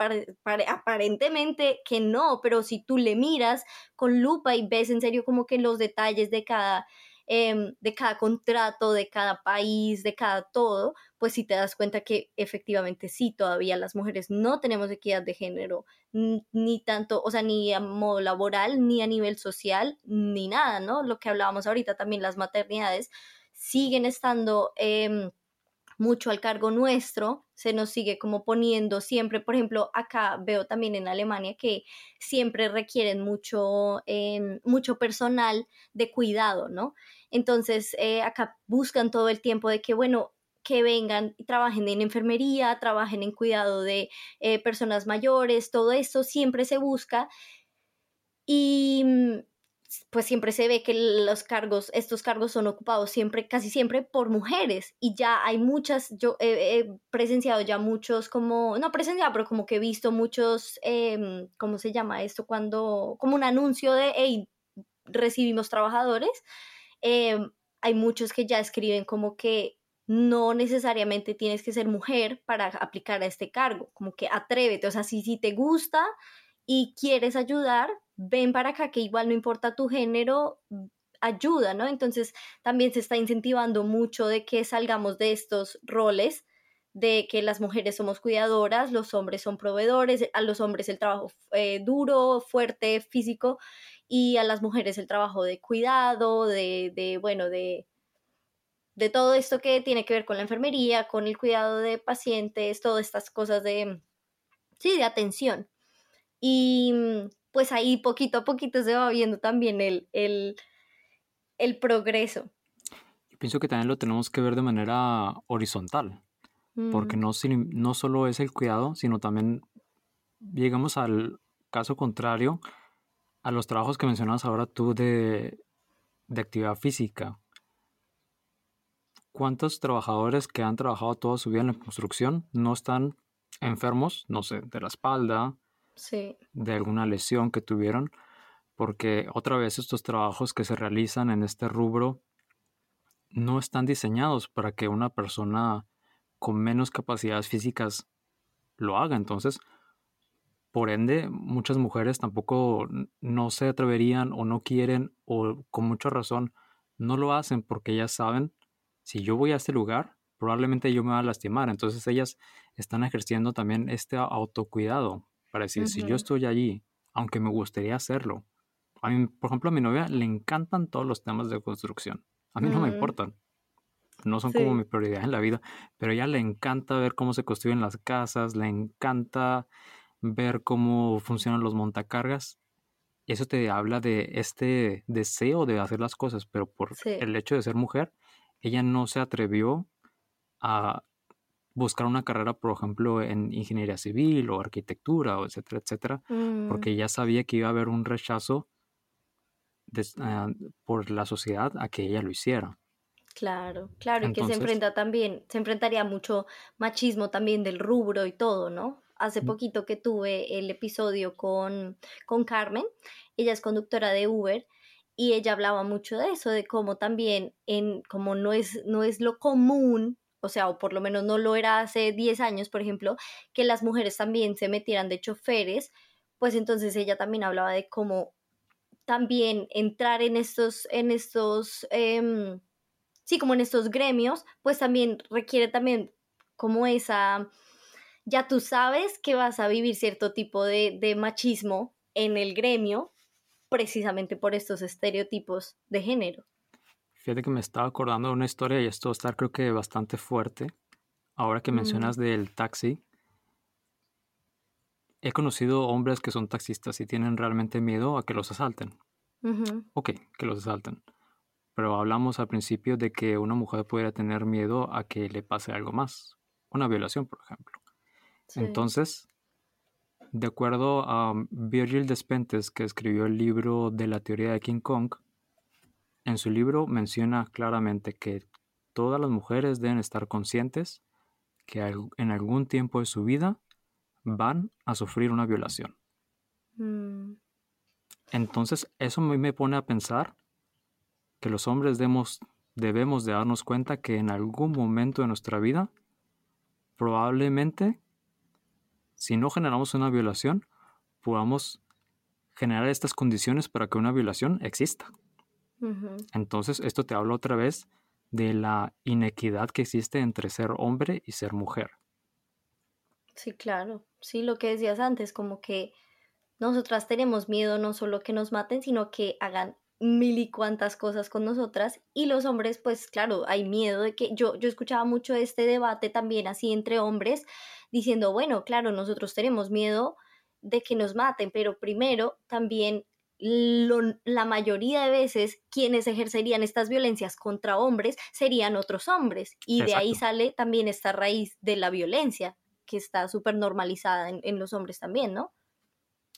aparentemente que no, pero si tú le miras con lupa y ves en serio como que los detalles de cada Em, de cada contrato, de cada país, de cada todo, pues si te das cuenta que efectivamente sí, todavía las mujeres no tenemos equidad de género, ni tanto, o sea, ni a modo laboral, ni a nivel social, ni nada, ¿no? Lo que hablábamos ahorita también, las maternidades siguen estando... Em, mucho al cargo nuestro, se nos sigue como poniendo siempre, por ejemplo, acá veo también en Alemania que siempre requieren mucho, em, mucho personal de cuidado, ¿no? Entonces, eh, acá buscan todo el tiempo de que, bueno, que vengan y trabajen en enfermería, trabajen en cuidado de eh, personas mayores, todo esto siempre se busca. Y mm, pues siempre se ve que los cargos, estos cargos son ocupados siempre, casi siempre por mujeres y ya hay muchas, yo he presenciado ya muchos como, no presenciado, pero como que he visto muchos, eh, ¿cómo se llama esto? Cuando, como un anuncio de, hey, recibimos trabajadores, em, hay muchos que ya escriben como que no necesariamente tienes que ser mujer para aplicar a este cargo, como que atrévete, o sea, si, si te gusta y quieres ayudar, ven para acá que igual no importa tu género, ayuda, ¿no? Entonces también se está incentivando mucho de que salgamos de estos roles de que las mujeres somos cuidadoras, los hombres son proveedores, a los hombres el trabajo eh, duro, fuerte, físico, y a las mujeres el trabajo de cuidado, de, de, bueno, de, de todo esto que tiene que ver con la enfermería, con el cuidado de pacientes, todas estas cosas de, sí, de atención. Y pues ahí poquito a poquito se va viendo también el, el, el progreso. Pienso que también lo tenemos que ver de manera horizontal, porque mm. no, no solo es el cuidado, sino también llegamos al caso contrario a los trabajos que mencionas ahora tú de, de actividad física. ¿Cuántos trabajadores que han trabajado toda su vida en la construcción no están enfermos, no sé, de la espalda, de alguna lesión que tuvieron, porque otra vez estos trabajos que se realizan en este rubro no están diseñados para que una persona con menos capacidades físicas lo haga. Entonces, por ende, muchas mujeres tampoco no se atreverían o no quieren o con mucha razón no lo hacen porque ellas saben, si yo voy a este lugar, probablemente yo me voy a lastimar. Entonces ellas están ejerciendo también este autocuidado para decir, si yo estoy allí, aunque me gustaría hacerlo. A mí, por ejemplo, a mi novia le encantan todos los temas de construcción. A mí no me mm. importan. No son como mi prioridad en la vida, pero a ella le encanta ver cómo se construyen las casas, le encanta ver cómo funcionan los montacargas. Eso te habla de este deseo de hacer las cosas, pero por el hecho de ser mujer, ella no se atrevió a buscar una carrera, por ejemplo, en ingeniería civil o arquitectura, o etcétera, etcétera, mm. porque ya sabía que iba a haber un rechazo ah, por la sociedad a que ella lo hiciera. Claro, claro, y que se enfrenta también, se enfrentaría mucho machismo también del rubro y todo, ¿no? Hace poquito que tuve el episodio con, con Carmen, ella es conductora de Uber, y ella hablaba mucho de eso, de cómo también en como no es no es lo común o sea, o por lo menos no lo era hace 10 años, por ejemplo, que las mujeres también se metieran de choferes, pues entonces ella también hablaba de cómo también entrar en estos, en estos, em, sí, como en estos gremios, pues también requiere también como esa, ya tú sabes que vas a vivir cierto tipo de machismo en el gremio, precisamente por estos estereotipos de género. Fíjate que me estaba acordando de una historia y esto está creo que bastante fuerte. Ahora que mencionas del taxi, he conocido hombres que son taxistas y tienen realmente miedo a que los asalten. Ok, que los asalten. Pero hablamos al principio de que una mujer pudiera tener miedo a que le pase algo más. Una violación, por ejemplo. Entonces, de acuerdo a Virgil Despentes, que escribió el libro de la teoría de King Kong, en su libro menciona claramente que todas las mujeres deben estar conscientes que en algún tiempo de su vida van a sufrir una violación. Mm. Entonces, eso me pone a pensar que los hombres debemos, debemos de darnos cuenta que en algún momento de nuestra vida, probablemente, si no generamos una violación, podamos generar estas condiciones para que una violación exista. Entonces, esto te habla otra vez de la inequidad que existe entre ser hombre y ser mujer. Sí, claro. Sí, lo que decías antes, como que nosotras tenemos miedo no solo que nos maten, sino que hagan mil y cuantas cosas con nosotras y los hombres pues claro hay miedo de que yo yo escuchaba mucho este debate también así entre hombres diciendo bueno claro nosotros tenemos miedo de que nos maten pero primero también la mayoría de veces quienes ejercerían estas violencias contra hombres serían otros hombres. Y de ahí sale también esta raíz de la violencia, que está súper normalizada en, los hombres también, ¿no?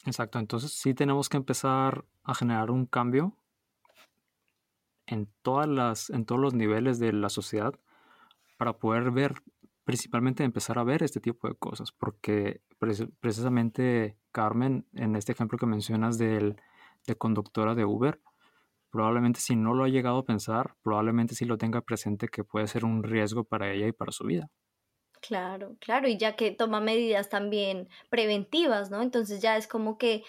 Exacto, entonces sí tenemos que empezar a generar un cambio en, todas las, en todos los niveles de la sociedad para poder ver, principalmente empezar a ver este tipo de cosas, porque precisamente Carmen, en este ejemplo que mencionas del de conductora de Uber, probablemente si no lo ha llegado a pensar, probablemente sí lo tenga presente que puede ser un riesgo para ella y para su vida. Claro, claro, y ya que toma medidas también preventivas, ¿no? Entonces ya es como que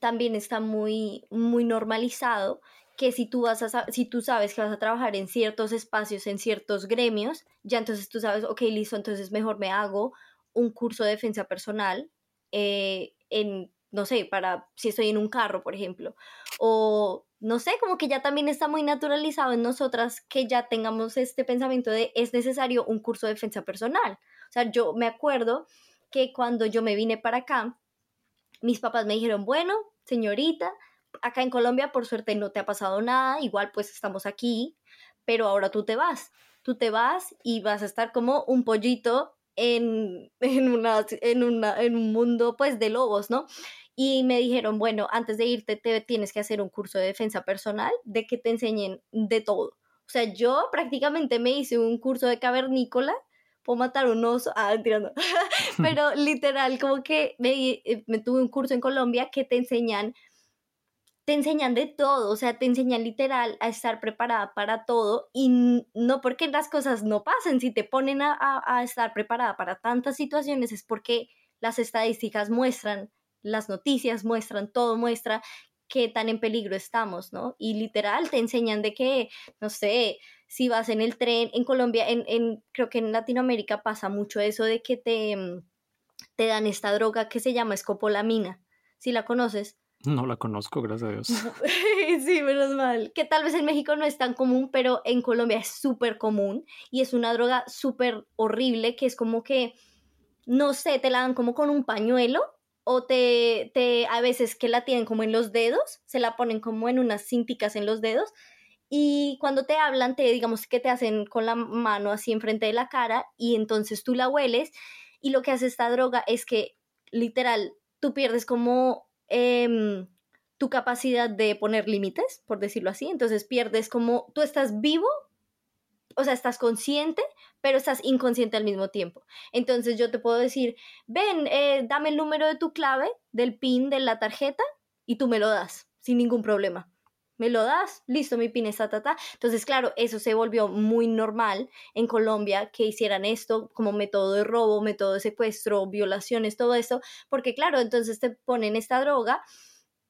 también está muy, muy normalizado que si tú, vas a, si tú sabes que vas a trabajar en ciertos espacios, en ciertos gremios, ya entonces tú sabes, ok, listo, entonces mejor me hago un curso de defensa personal eh, en no sé, para si estoy en un carro, por ejemplo, o no sé, como que ya también está muy naturalizado en nosotras que ya tengamos este pensamiento de es necesario un curso de defensa personal. O sea, yo me acuerdo que cuando yo me vine para acá, mis papás me dijeron, bueno, señorita, acá en Colombia por suerte no te ha pasado nada, igual pues estamos aquí, pero ahora tú te vas, tú te vas y vas a estar como un pollito en, en, una, en, una, en un mundo pues de lobos, ¿no? Y me dijeron, bueno, antes de irte te tienes que hacer un curso de defensa personal de que te enseñen de todo. O sea, yo prácticamente me hice un curso de cavernícola, puedo matar un oso, ah, tirando, pero literal, como que me, eh, me tuve un curso en Colombia que te enseñan te enseñan de todo, o sea, te enseñan literal a estar preparada para todo y no porque las cosas no pasen, si te ponen a, a, estar preparada para tantas situaciones es porque las estadísticas muestran, las noticias muestran, todo muestra qué tan en peligro estamos, ¿no? Y literal te enseñan de que, no sé, si vas en el tren, en Colombia, en, en creo que en Latinoamérica pasa mucho eso de que te, te dan esta droga que se llama escopolamina, si la conoces no la conozco, gracias a Dios. sí, menos mal. Que tal vez en México no es tan común, pero en Colombia es súper común y es una droga súper horrible que es como que, no sé, te la dan como con un pañuelo o te, te, a veces que la tienen como en los dedos, se la ponen como en unas cinticas en los dedos y cuando te hablan, te digamos que te hacen con la mano así enfrente de la cara y entonces tú la hueles y lo que hace esta droga es que literal tú pierdes como Em, tu capacidad de poner límites, por decirlo así. Entonces pierdes como tú estás vivo, o sea, estás consciente, pero estás inconsciente al mismo tiempo. Entonces yo te puedo decir, ven, eh, dame el número de tu clave, del PIN de la tarjeta, y tú me lo das, sin ningún problema me lo das, listo, mi pin está, ta, ta. Entonces, claro, eso se volvió muy normal en Colombia que hicieran esto como método de robo, método de secuestro, violaciones, todo eso, porque claro, entonces te ponen esta droga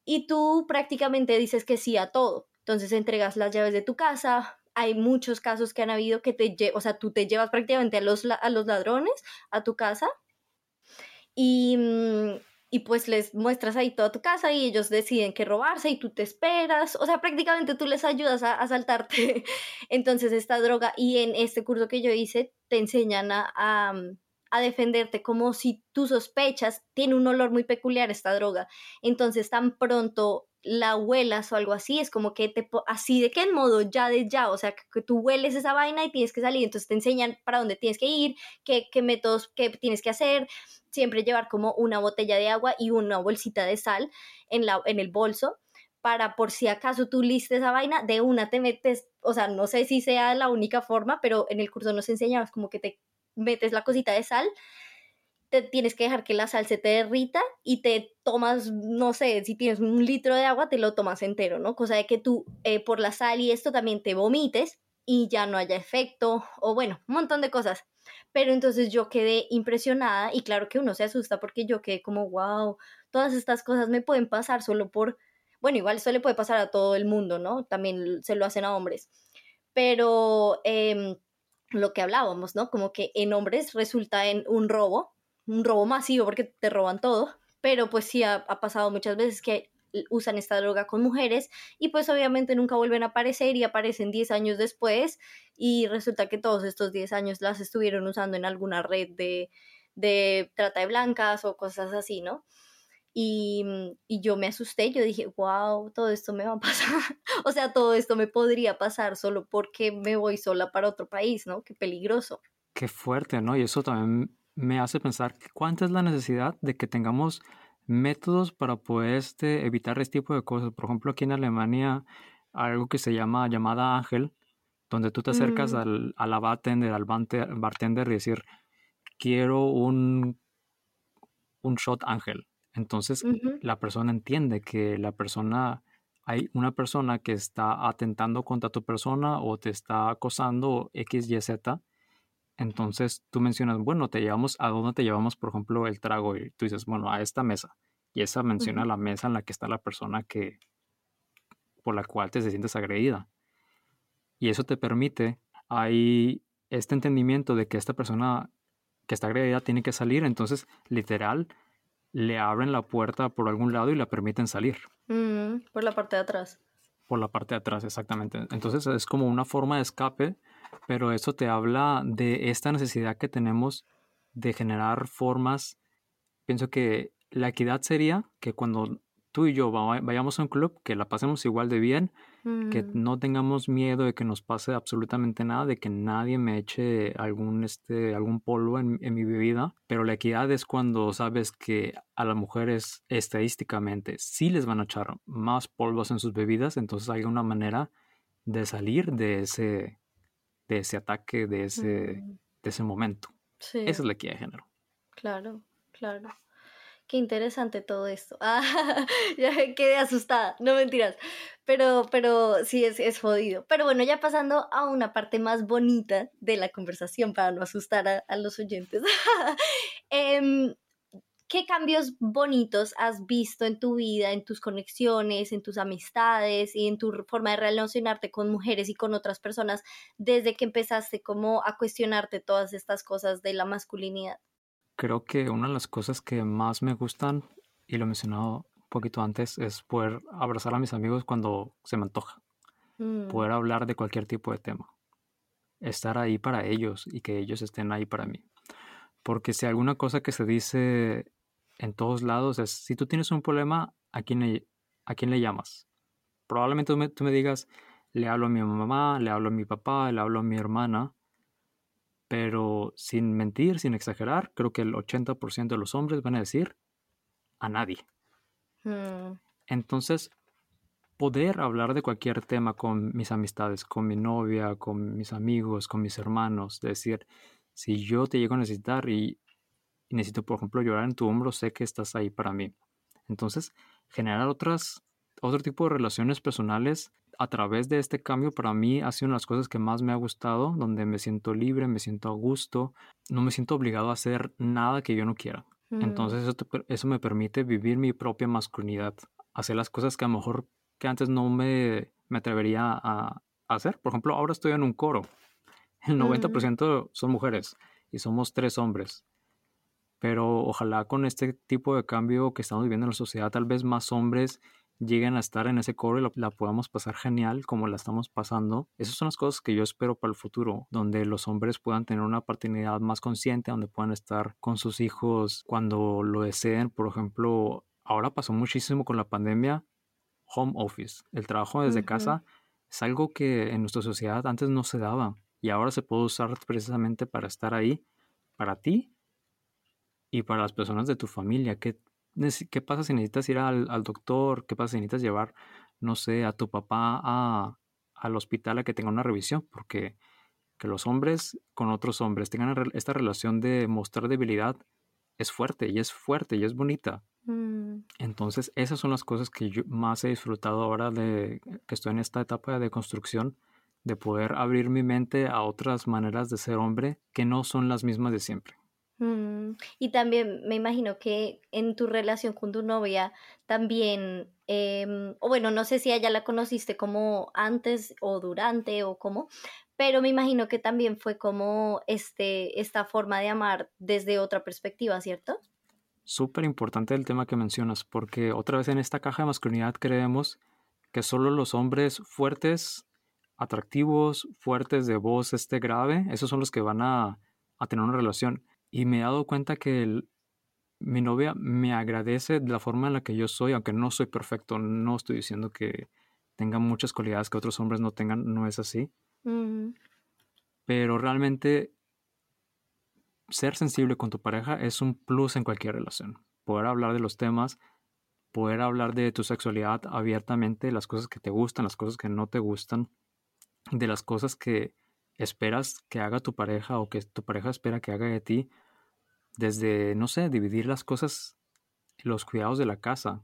y tú prácticamente dices que sí a todo. Entonces entregas las llaves de tu casa, hay muchos casos que han habido que te, o sea, tú te llevas prácticamente a los, a los ladrones a tu casa y, mm, y pues les muestras ahí toda tu casa y ellos deciden que robarse y tú te esperas, o sea, prácticamente tú les ayudas a, a saltarte. Entonces esta droga y en este curso que yo hice te enseñan a, a, a, defenderte como si tú sospechas, tiene un olor muy peculiar esta droga, entonces tan pronto la huelas o algo así, es como que te, así de en modo ya de ya, o sea, que, tú hueles esa vaina y tienes que salir, entonces te enseñan para dónde tienes que ir, qué, qué métodos, qué tienes que hacer, siempre llevar como una botella de agua y una bolsita de sal en, la, en el bolso para por si acaso tú listes esa vaina, de una te metes, o sea, no sé si sea la única forma, pero en el curso nos enseñamos como que te metes la cosita de sal, te tienes que dejar que la sal se te derrita y te tomas, no sé, si tienes un litro de agua, te lo tomas entero, ¿no? Cosa de que tú eh, por la sal y esto también te vomites y ya no haya efecto, o bueno, un montón de cosas. Pero entonces yo quedé impresionada y claro que uno se asusta porque yo quedé como, wow, todas estas cosas me pueden pasar solo por, bueno, igual eso le puede pasar a todo el mundo, ¿no? También se lo hacen a hombres. Pero eh, lo que hablábamos, ¿no? Como que en hombres resulta en un robo, un robo masivo porque te roban todo, pero pues sí ha, ha pasado muchas veces que usan esta droga con mujeres y pues obviamente nunca vuelven a aparecer y aparecen 10 años después y resulta que todos estos 10 años las estuvieron usando en alguna red de, de trata de blancas o cosas así, ¿no? Y, y, yo me asusté, yo dije, wow, todo esto me va a pasar. o sea, todo esto me podría pasar solo porque me voy sola para otro país, ¿no? Qué peligroso. Qué fuerte, ¿no? Y eso también me hace pensar cuánta es la necesidad de que tengamos métodos para poder este, evitar este tipo de cosas. Por ejemplo, aquí en Alemania, algo que se llama llamada ángel, donde tú te acercas mm. al, a la bartender, al bartender y decir, quiero un, un shot ángel. Entonces la persona entiende que la persona, hay una persona que está atentando contra tu persona o te está acosando X, Y, Z. Entonces tú mencionas, bueno, te llevamos, ¿a dónde te llevamos, por ejemplo, el trago? Y tú dices, bueno, a esta mesa. Y esa menciona la mesa en la que está la persona que, por la cual te sientes agredida. Y eso te permite, hay este entendimiento de que esta persona que está agredida tiene que salir, entonces literal le abren la puerta por algún lado y la permiten salir. Mm, por la parte de atrás. Por la parte de atrás, exactamente. Entonces es como una forma de escape pero eso te habla de esta necesidad que tenemos de generar formas. Pienso que la equidad sería que cuando tú y yo vayamos a un club, que la pasemos igual de bien, que mm. no tengamos miedo de que nos pase absolutamente nada, de que nadie me eche algún, este, algún polvo en, en mi bebida. Pero la equidad es cuando sabes que a las mujeres estadísticamente sí les van a echar más polvos en sus bebidas, entonces hay una manera de salir de ese, de ese ataque, de ese, de ese momento. Esa es la equidad de género. Claro, claro. Qué interesante todo esto. Ah, ya quedé asustada, no mentiras. Pero, pero sí es, es jodido. Pero bueno, ya pasando a una parte más bonita de la conversación para no asustar a, a los oyentes. eh, ¿Qué cambios bonitos has visto en tu vida, en tus conexiones, en tus amistades y en tu forma de relacionarte con mujeres y con otras personas desde que empezaste como a cuestionarte todas estas cosas de la masculinidad? Creo que una de las cosas que más me gustan, y lo he mencionado un poquito antes, es poder abrazar a mis amigos cuando se me antoja. Mm. Poder hablar de cualquier tipo de tema. Estar ahí para ellos y que ellos estén ahí para mí. Porque si alguna cosa que se dice en todos lados es, si tú tienes un problema, ¿a quién le, a quién le llamas? Probablemente tú me, digas, le hablo a mi mamá, le hablo a mi papá, le hablo a mi hermana, pero sin mentir, sin exagerar, creo que el 80% de los hombres van a decir a nadie. Hmm. Entonces, poder hablar de cualquier tema con mis amistades, con mi novia, con mis amigos, con mis hermanos, decir, si yo te llego a necesitar y y necesito, por ejemplo, llorar en tu hombro, sé que estás ahí para mí. Entonces, generar otras, otro tipo de relaciones personales a través de este cambio para mí ha sido una de las cosas que más me ha gustado, donde me siento libre, me siento a gusto, no me siento obligado a hacer nada que yo no quiera. Mm. Entonces eso, eso me permite vivir mi propia masculinidad, hacer las cosas que a lo mejor que antes no me, me atrevería a, hacer. Por ejemplo, ahora estoy en un coro. El 90% son mujeres y somos tres hombres pero ojalá con este tipo de cambio que estamos viviendo en la sociedad, tal vez más hombres lleguen a estar en ese coro y la, podamos pasar genial como la estamos pasando. Esas son las cosas que yo espero para el futuro, donde los hombres puedan tener una paternidad más consciente, donde puedan estar con sus hijos cuando lo deseen. Por ejemplo, ahora pasó muchísimo con la pandemia, home office, el trabajo desde casa es algo que en nuestra sociedad antes no se daba y ahora se puede usar precisamente para estar ahí para ti y para las personas de tu familia. ¿Qué, qué pasa si necesitas ir al, doctor? ¿Qué pasa si necesitas llevar, no sé, a tu papá a, al hospital a que tenga una revisión? Porque que los hombres con otros hombres tengan esta relación de mostrar debilidad es fuerte y es fuerte y es bonita. Mm. Entonces, esas son las cosas que yo más he disfrutado ahora de que estoy en esta etapa de construcción, de poder abrir mi mente a otras maneras de ser hombre que no son las mismas de siempre. Mm, y también me imagino que en tu relación con tu novia también, em, o bueno, no sé si ella la conociste como antes o durante o cómo, pero me imagino que también fue como este, esta forma de amar desde otra perspectiva, ¿cierto? Súper importante el tema que mencionas, porque otra vez en esta caja de masculinidad creemos que solo los hombres fuertes, atractivos, fuertes de voz este grave, esos son los que van a, a tener una relación y me he dado cuenta que mi novia me agradece de la forma en la que yo soy, aunque no soy perfecto, no estoy diciendo que tenga muchas cualidades que otros hombres no tengan, no es así. Pero realmente ser sensible con tu pareja es un plus en cualquier relación. Poder hablar de los temas, poder hablar de tu sexualidad abiertamente, las cosas que te gustan, las cosas que no te gustan, de las cosas que esperas que haga tu pareja o que tu pareja espera que haga de ti, desde, no sé, dividir las cosas, los cuidados de la casa,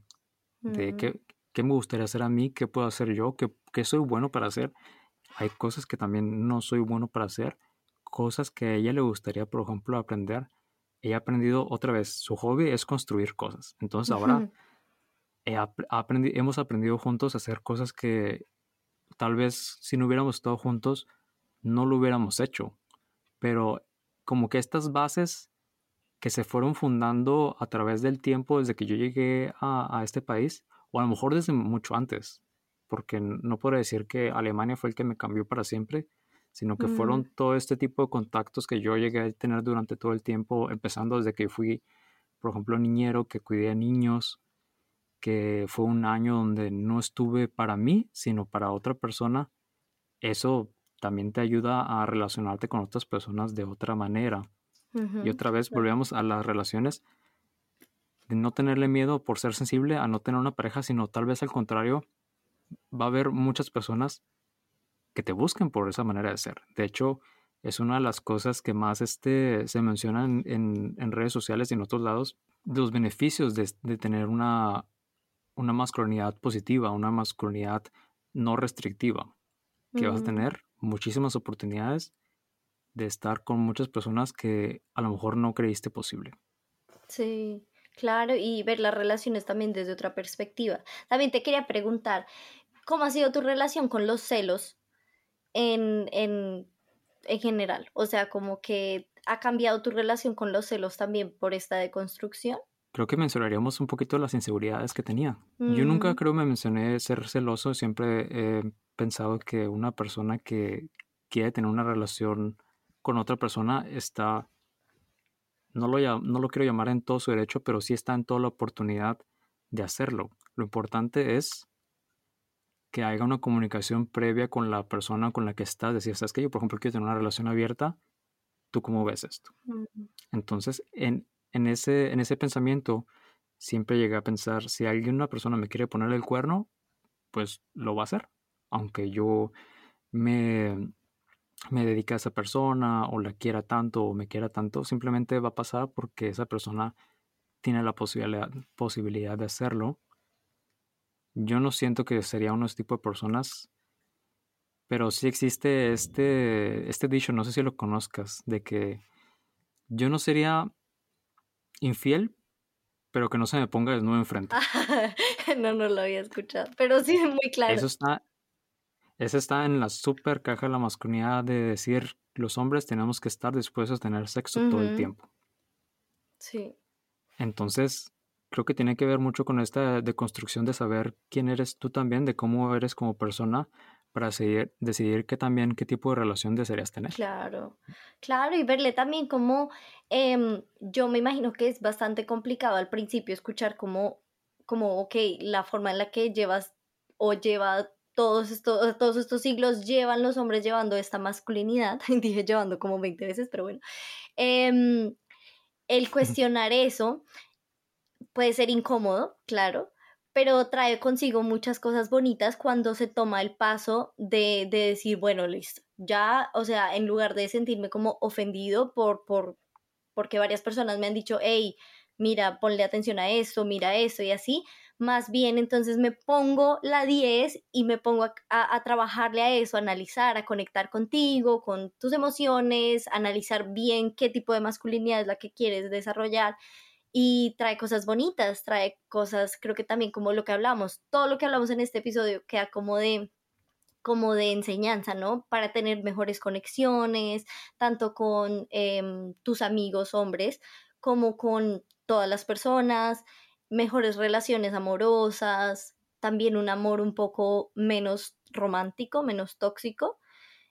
de qué, qué, me gustaría hacer a mí, qué puedo hacer yo, qué, qué soy bueno para hacer. Hay cosas que también no soy bueno para hacer, cosas que a ella le gustaría, por ejemplo, aprender. Ella ha aprendido otra vez, su hobby es construir cosas. Entonces ahora hemos aprendido juntos a hacer cosas que tal vez si no hubiéramos estado juntos no lo hubiéramos hecho. Pero como que estas bases que se fueron fundando a través del tiempo desde que yo llegué a, este país, o a lo mejor desde mucho antes, porque no puedo decir que Alemania fue el que me cambió para siempre, sino que fueron mm. todo este tipo de contactos que yo llegué a tener durante todo el tiempo, empezando desde que fui, por ejemplo, niñero, que cuidé a niños, que fue un año donde no estuve para mí, sino para otra persona. Eso también te ayuda a relacionarte con otras personas de otra manera. Y otra vez volvemos a las relaciones de no tenerle miedo por ser sensible a no tener una pareja, sino tal vez al contrario, va a haber muchas personas que te busquen por esa manera de ser. De hecho, es una de las cosas que más este, se mencionan en, en, redes sociales y en otros lados, los beneficios de, de tener una, una masculinidad positiva, una masculinidad no restrictiva, que vas a tener muchísimas oportunidades de estar con muchas personas que a lo mejor no creíste posible. Sí, claro, y ver las relaciones también desde otra perspectiva. También te quería preguntar, ¿cómo ha sido tu relación con los celos en, en, en general? O sea, como que ha cambiado tu relación con los celos también por esta deconstrucción. Creo que mencionaríamos un poquito las inseguridades que tenía. Yo nunca Mm, creo me mencioné ser celoso, siempre he pensado que una persona que quiere tener una relación con otra persona está, no lo, no lo quiero llamar en todo su derecho, pero sí está en toda la oportunidad de hacerlo. Lo importante es que haya una comunicación previa con la persona con la que estás. Decir, sabes que yo, por ejemplo, quiero tener una relación abierta, ¿tú cómo ves esto? mm, Entonces, en, en ese, en ese pensamiento, siempre llegué a pensar, si alguien, una persona me quiere poner el cuerno, pues lo va a hacer. Aunque yo me, me dedique a esa persona o la quiera tanto o me quiera tanto, simplemente va a pasar porque esa persona tiene la posibilidad, posibilidad de hacerlo. Yo no siento que sería uno de ese tipo de personas, pero sí existe este, este dicho, no sé si lo conozcas, de que yo no sería infiel, pero que no se me ponga desnudo enfrente. No, no lo había escuchado, pero sí, muy claro. Eso está, eso está en la super caja de la masculinidad de decir los hombres tenemos que estar dispuestos a tener sexo todo el tiempo. Sí, Entonces, creo que tiene que ver mucho con esta deconstrucción de saber quién eres tú también, de cómo eres como persona, para seguir- decidir qué también, qué tipo de relación desearías tener. claro, claro, y verle también como, em, yo me imagino que es bastante complicado al principio escuchar como, como, ok, la forma en la que llevas o lleva todos estos, todos estos siglos llevan los hombres llevando esta masculinidad, dije llevando como 20 veces, pero bueno, em, el cuestionar eso puede ser incómodo, claro, pero trae consigo muchas cosas bonitas cuando se toma el paso de, de decir, bueno, listo, ya, o sea, en lugar de sentirme como ofendido por, por, porque varias personas me han dicho, hey, mira, ponle atención a esto, mira esto y así, más bien entonces me pongo la 10 y me pongo a, a- a trabajarle a eso, a analizar, a conectar contigo, con tus emociones, analizar bien qué tipo de masculinidad es la que quieres desarrollar y trae cosas bonitas, trae cosas, creo que también como lo que hablamos, todo lo que hablamos en este episodio queda como de como de enseñanza, ¿no? Para tener mejores conexiones, tanto con em, tus amigos hombres como con todas las personas, mejores relaciones amorosas, también un amor un poco menos romántico, menos tóxico,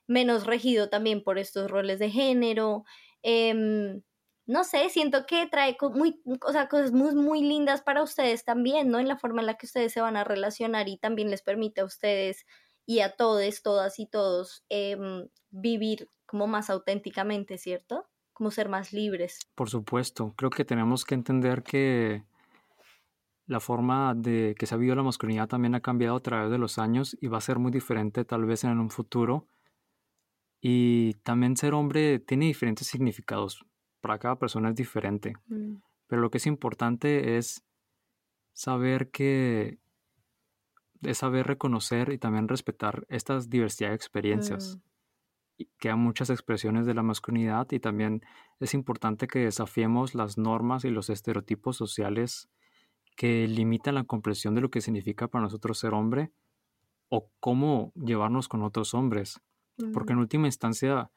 menos regido también por estos roles de género. em, no sé, siento que trae muy, o sea, cosas muy, muy lindas para ustedes también, ¿no? En la forma en la que ustedes se van a relacionar y también les permite a ustedes y a todos, todas y todos em, vivir como más auténticamente, ¿cierto? Como ser más libres. Por supuesto, creo que tenemos que entender que la forma de que se ha vivido la masculinidad también ha cambiado a través de los años y va a ser muy diferente tal vez en un futuro. Y también ser hombre tiene diferentes significados. Para cada persona es diferente. Mm, Pero lo que es importante es saber que es saber reconocer y también respetar esta diversidad de experiencias. mm, y que hay muchas expresiones de la masculinidad y también es importante que desafiemos las normas y los estereotipos sociales que limitan la comprensión de lo que significa para nosotros ser hombre o cómo llevarnos con otros hombres. Porque en última instancia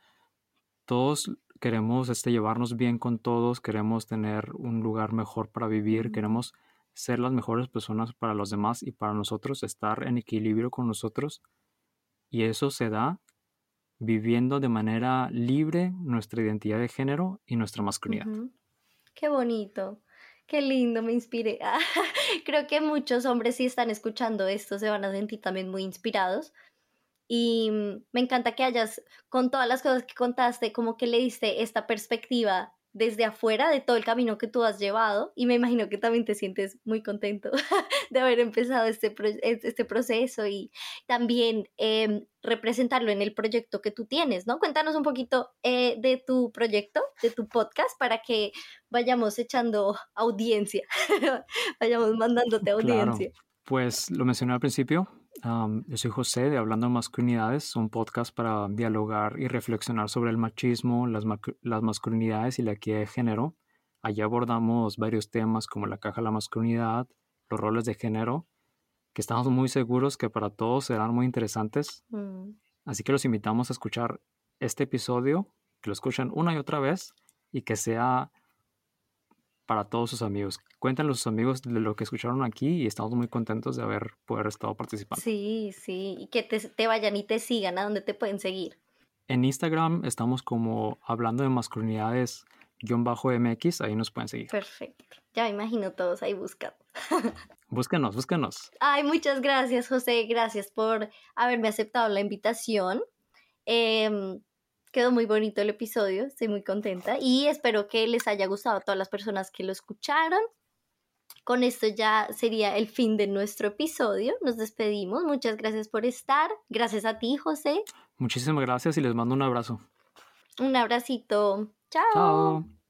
todos queremos este, llevarnos bien con todos, queremos tener un lugar mejor para vivir, queremos ser las mejores personas para los demás y para nosotros, estar en equilibrio con nosotros. Y eso se da viviendo de manera libre nuestra identidad de género y nuestra masculinidad. Qué bonito, qué lindo, me inspiré. Creo que muchos hombres si están escuchando esto se van a sentir también muy inspirados. Y mm, me encanta que hayas, con todas las cosas que contaste, como que le diste esta perspectiva desde afuera de todo el camino que tú has llevado y me imagino que también te sientes muy contento de haber empezado este, este proceso y también em, representarlo en el proyecto que tú tienes, ¿no? Cuéntanos un poquito eh, de tu proyecto, de tu podcast, para que vayamos echando audiencia, vayamos mandándote audiencia. Pues lo mencioné al principio, yo soy José de Hablando de Masculinidades, un podcast para dialogar y reflexionar sobre el machismo, las, las masculinidades y la equidad de género. Allí abordamos varios temas como la caja de la masculinidad, los roles de género, que estamos muy seguros que para todos serán muy interesantes. Mm. Así que los invitamos a escuchar este episodio, que lo escuchen una y otra vez y que sea para todos sus amigos. Cuéntanos a sus amigos de lo que escucharon aquí y estamos muy contentos de haber poder estado participando. Sí, sí, y que te, te vayan y te sigan a donde te pueden seguir. En Instagram estamos como hablando de masculinidades bajo MX, ahí nos pueden seguir. Perfecto. Ya me imagino todos ahí buscando. búsquenos, búsquenos. Ay, muchas gracias, José. Gracias por haberme aceptado la invitación. Eh, Quedó muy bonito el episodio, estoy muy contenta y espero que les haya gustado a todas las personas que lo escucharon. Con esto ya sería el fin de nuestro episodio. Nos despedimos. Muchas gracias por estar. Gracias a ti, José. Muchísimas gracias y les mando un abrazo. Un abracito. Chao. Chao.